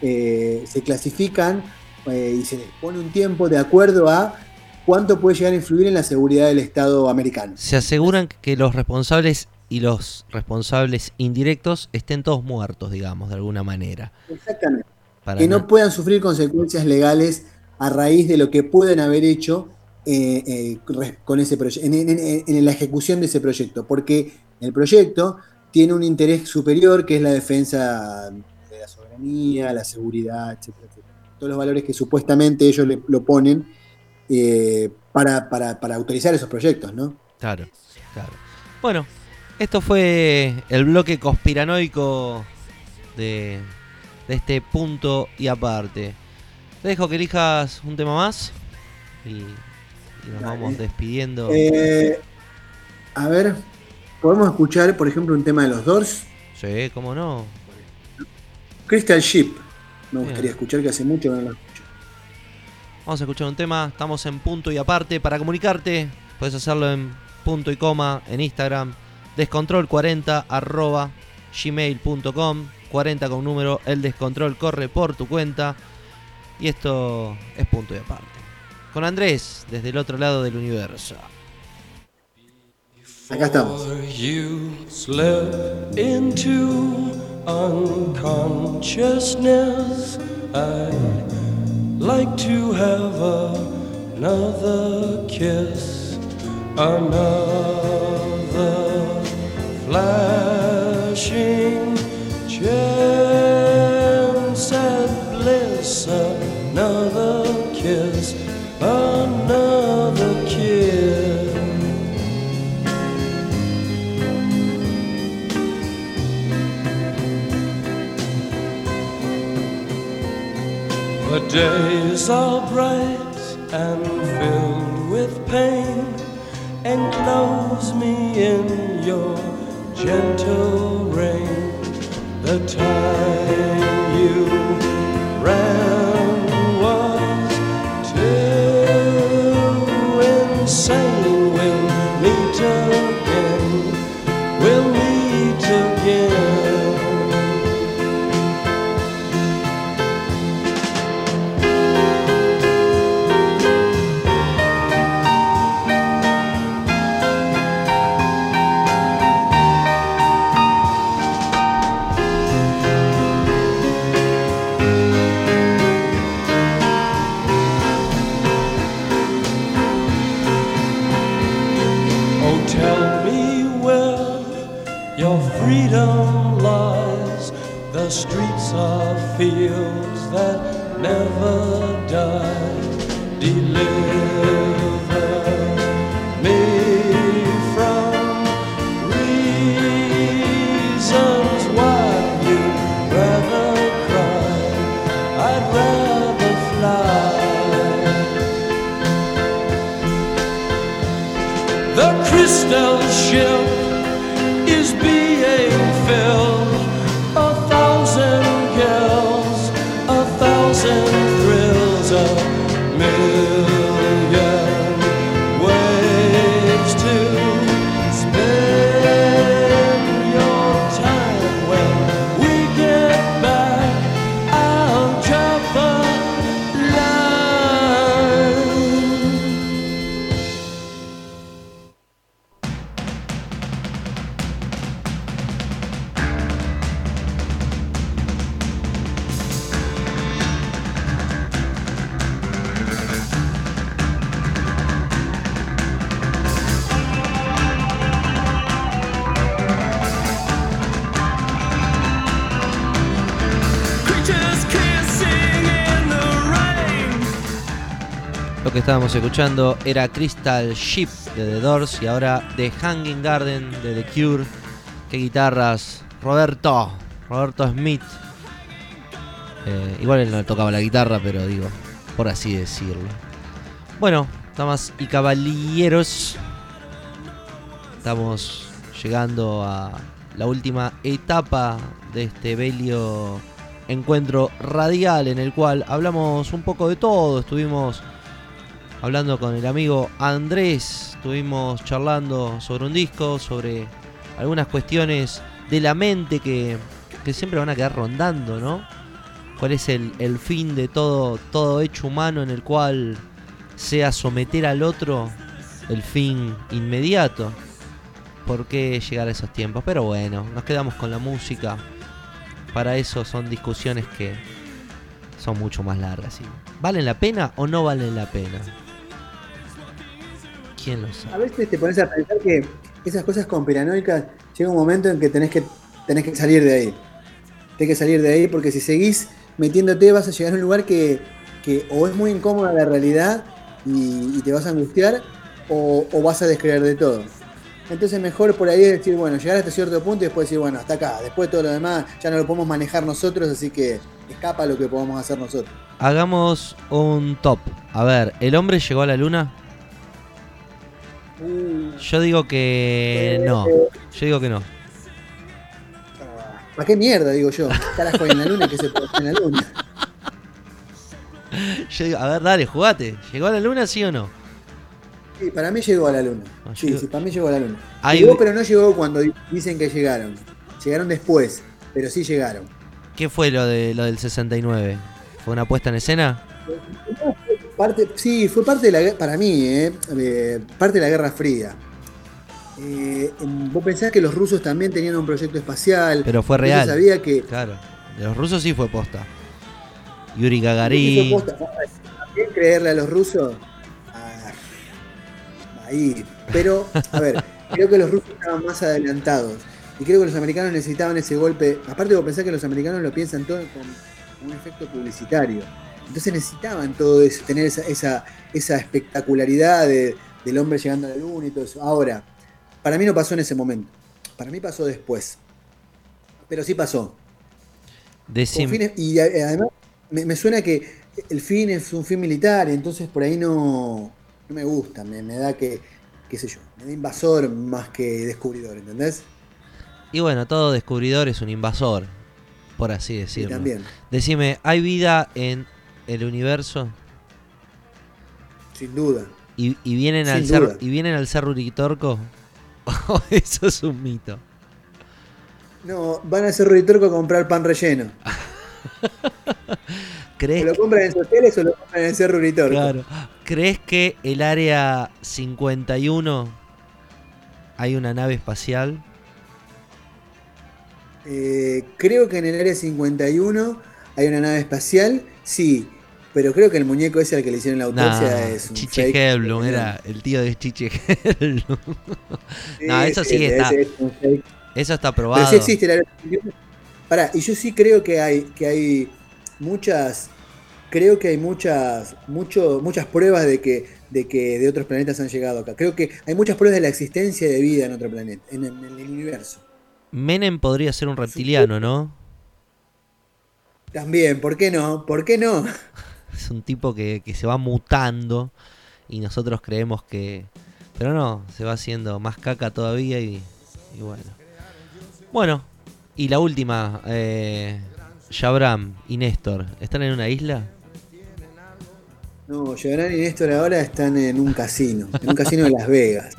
eh, se clasifican eh, y se les pone un tiempo de acuerdo a cuánto puede llegar a influir en la seguridad del Estado americano. Se aseguran que los responsables y los responsables indirectos estén todos muertos, digamos, de alguna manera. Exactamente. Para que no puedan sufrir consecuencias legales a raíz de lo que pueden haber hecho eh, eh, con ese en, en- la ejecución de ese proyecto, porque el proyecto tiene un interés superior que es la defensa de la soberanía, la seguridad, etcétera, etcétera. Todos los valores que supuestamente ellos lo ponen eh, para, para- para autorizar esos proyectos, ¿no? Claro, claro. Bueno, esto fue el bloque conspiranoico de, de este punto y aparte. Te dejo que elijas un tema más y, y nos Dale. vamos despidiendo. Eh, a ver, podemos escuchar, por ejemplo, un tema de los Doors, Sí, cómo no. Crystal Ship. Me Bien. gustaría escuchar que hace mucho que no lo escucho. Vamos a escuchar un tema. Estamos en punto y aparte. Para comunicarte, puedes hacerlo en punto y coma en Instagram. Descontrol40 arroba gmail.com. 40 con número. El descontrol corre por tu cuenta. Y esto es punto y aparte. Con Andrés, desde el otro lado del universo. Acá estamos. Before you slip into unconsciousness, I'd like to have another kiss, another flashing chance at bliss, another kiss, another kiss. The days are bright and filled with pain. Enclose me in your gentle rain. The time tell me where your freedom lies. The streets are fields that never die. Deliver estábamos escuchando era Crystal Ship de The Doors y ahora The Hanging Garden de The Cure. Qué guitarras. Roberto. Roberto Smith. Eh, igual él no tocaba la guitarra, pero digo, por así decirlo. Bueno, damas y caballeros, estamos llegando a la última etapa de este bello encuentro radial en el cual hablamos un poco de todo. Estuvimos hablando con el amigo Andrés, estuvimos charlando sobre un disco, sobre algunas cuestiones de la mente que, que siempre van a quedar rondando, ¿no? ¿Cuál es el, el fin de todo, todo hecho humano en el cual sea someter al otro el fin inmediato? ¿Por qué llegar a esos tiempos? Pero bueno, nos quedamos con la música. Para eso son discusiones que son mucho más largas. ¿sí? ¿Valen la pena o no valen la pena? ¿Quién lo A veces te pones a pensar que esas cosas conspiranoicas llega un momento en que tenés que, tenés que salir de ahí. Tenés que salir de ahí porque si seguís metiéndote vas a llegar a un lugar que, que o es muy incómoda la realidad y, y te vas a angustiar o, o vas a descreer de todo. Entonces mejor por ahí es decir, bueno, llegar hasta cierto punto y después decir, bueno, hasta acá. Después todo lo demás ya no lo podemos manejar nosotros, así que escapa lo que podamos hacer nosotros. Hagamos un top. A ver, ¿el hombre llegó a la luna? Yo digo que no. Yo digo que no. ¿Para qué mierda, digo yo? ¿Qué Carajo, en la luna que se en la luna. Yo digo, a ver, dale, jugate. ¿Llegó a la luna, sí o no? Sí, para mí llegó a la luna. Ah, Sí, llegó- sí, para mí llegó a la luna. Ahí llegó, pero no llegó cuando di- dicen que llegaron. Llegaron después, pero sí llegaron. ¿Qué fue lo de lo del 69? ¿Fue una puesta en escena? Parte, sí, fue parte de la guerra, para mí, eh, eh, parte de la Guerra Fría. Eh, vos pensás que los rusos también tenían un proyecto espacial. Pero fue real. sabía que Claro. De los rusos sí fue posta. Yuri fue Gagarin. posta. ¿También creerle a los rusos? Ah, ahí. Pero, a ver, creo que los rusos estaban más adelantados. Y creo que los americanos necesitaban ese golpe. Aparte, vos pensás que los americanos lo piensan todo con un efecto publicitario. Entonces necesitaban todo eso, tener esa, esa, esa espectacularidad de- del hombre llegando a la luna y todo eso. Ahora, para mí no pasó en ese momento. Para mí pasó después. Pero sí pasó. Fines- y a- además me, me suena que el fin es un fin militar, y entonces por ahí no, no me gusta, me, me da que, qué sé yo, me da invasor más que descubridor, ¿entendés? Y bueno, todo descubridor es un invasor, por así Sí, decirlo. también, Decime, ¿hay vida en el universo? sin duda. ¿Y, y vienen, Sin al duda. ser, ¿Y vienen al ser Uritorco? ¿O eso es un mito? No, van a hacer Ruitorco a comprar pan relleno. ¿O ¿Crees, lo compran en hoteles o lo compran en el Cerro Uritorco? claro, ¿Crees que el área 51 hay una nave espacial? Eh, creo que en el área 51 hay una nave espacial, sí, pero creo que el muñeco ese al que le hicieron la Nah, autopsia es un Chiche fake. Hellblum, era el tío de Chiche Hellblum. No, eso sí está- es un fake. Eso está Pero probado. sí existe 51. Pará, y yo sí creo que hay, que hay muchas, creo que hay muchas, mucho, muchas pruebas de que, de que de otros planetas han llegado acá. Creo que hay muchas pruebas de la existencia de vida en otro planeta, en, en el universo. Menem podría ser un reptiliano, ¿no? También, ¿por qué no? ¿Por qué no? Es un tipo que, que se va mutando y nosotros creemos que... Pero no, se va haciendo más caca todavía y, y bueno. Bueno, y la última, eh, Yabram y Néstor, ¿están en una isla? No, Llorán y Néstor ahora están en un casino, en un casino de Las Vegas.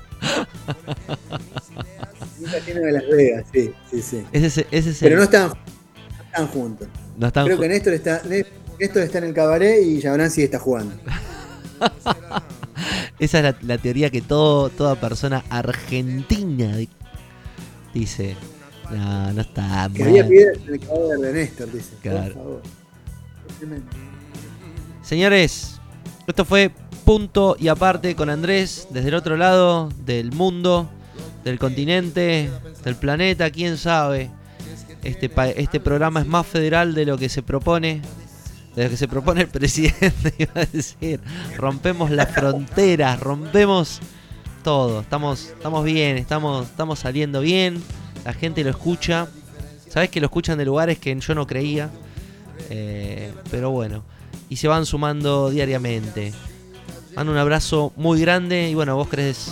En un casino de Las Vegas, sí, sí, sí. Ese, es- ese es Pero no están, no están juntos. no están Creo que Néstor está, Néstor está en el cabaret y Jabrán sí está jugando. Esa es la, la teoría que todo, toda persona argentina di- dice. No, no está Que había mal". piedras en el cadáver de Néstor, dice. Claro. Por favor. Señores, esto fue punto y aparte con Andrés desde el otro lado del mundo, del continente, del planeta, quién sabe. Este, este programa es más federal de lo que se propone, de lo que se propone el presidente, iba a decir. Rompemos las fronteras, rompemos todo. Estamos, estamos bien, estamos, estamos saliendo bien, la gente lo escucha. Sabes que lo escuchan de lugares que yo no creía. Eh, pero bueno y se van sumando diariamente. mando un abrazo muy grande y bueno, vos crees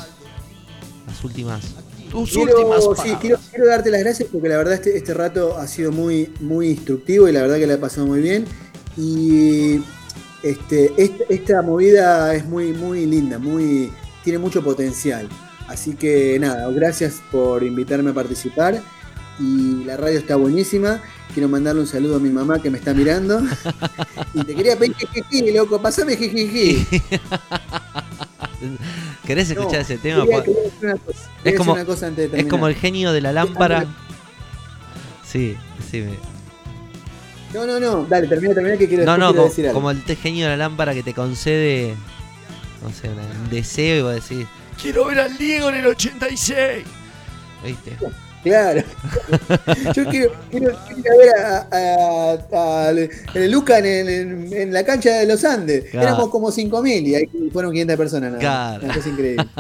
las últimas. Tus Quiero, últimas sí, quiero darte las gracias porque la verdad este, este rato ha sido muy, muy instructivo y la verdad que la he pasado muy bien. Y este, este- esta movida es muy, muy linda, muy, tiene mucho potencial. Así que nada, gracias por invitarme a participar. Y la radio está buenísima. Quiero mandarle un saludo a mi mamá que me está mirando. Y te quería pedir jijiji, loco, pasame jijiji. ¿Querés No, escuchar ese tema? quería- Po- quería decir una cosa, quería decir como- una cosa antes de Es como el genio de la lámpara. Sí, sí. me- No, no, no, dale, termina, termina que quiero, No, no, quiero como, decir algo. como el genio de la lámpara que te concede, no sé, un deseo y vos decís, quiero ver al Diego en el 86. ¿Viste? Claro. Yo quiero, quiero, quiero ir a ver a, a- a- Luca en, en- en la cancha de los Andes. Claro. Éramos como 5.000 y ahí fueron 500 personas. nada. Claro. Una cosa increíble.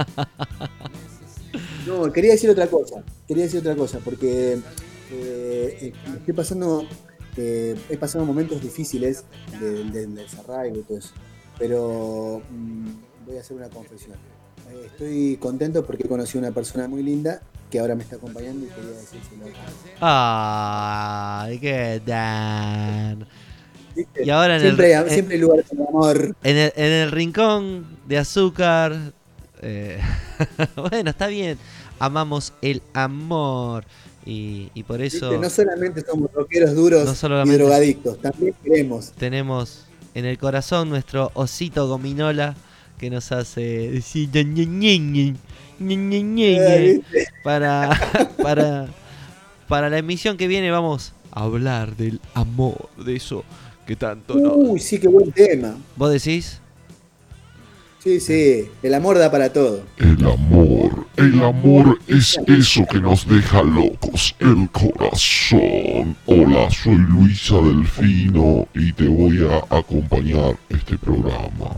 No, quería decir otra cosa. Quería decir otra cosa porque eh, estoy pasando, eh, he pasado momentos difíciles del, del desarraigo y todo eso. Pero mm, voy a hacer una confesión. Eh, estoy contento porque he conocido a una persona muy linda que ahora me está acompañando y quería decírselo. Ay, qué. ¿Viste? Y ahora en siempre, el, hay- en- siempre hay lugar para amor. en el, en el rincón de azúcar. eh, bueno, está bien. Amamos el amor. Y, y por eso ¿viste? No solamente somos rockeros duros No y drogadictos, también queremos. tenemos en el corazón nuestro osito gominola que nos hace decir para, para, para la emisión que viene vamos a hablar del amor, de eso que tanto nos... Uy, sí, qué buen tema. ¿Vos decís? Sí, sí, el amor da para todo. El amor, el amor es eso que nos deja locos, el corazón. Hola, soy Luisa Delfino y te voy a acompañar este programa.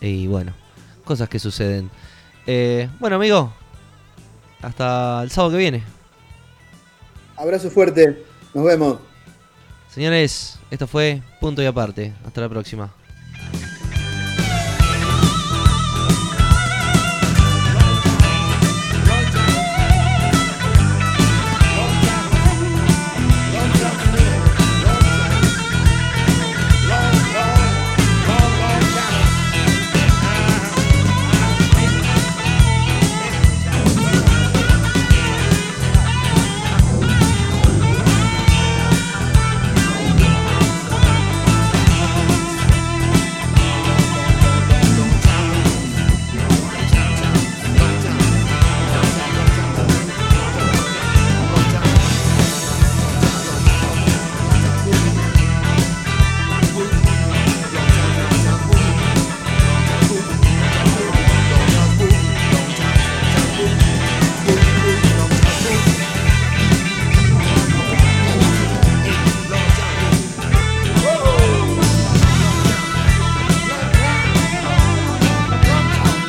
Y bueno, cosas que suceden. Eh, bueno, amigo, hasta el sábado que viene. Abrazo fuerte, nos vemos. Señores, esto fue Punto y Aparte. Hasta la próxima.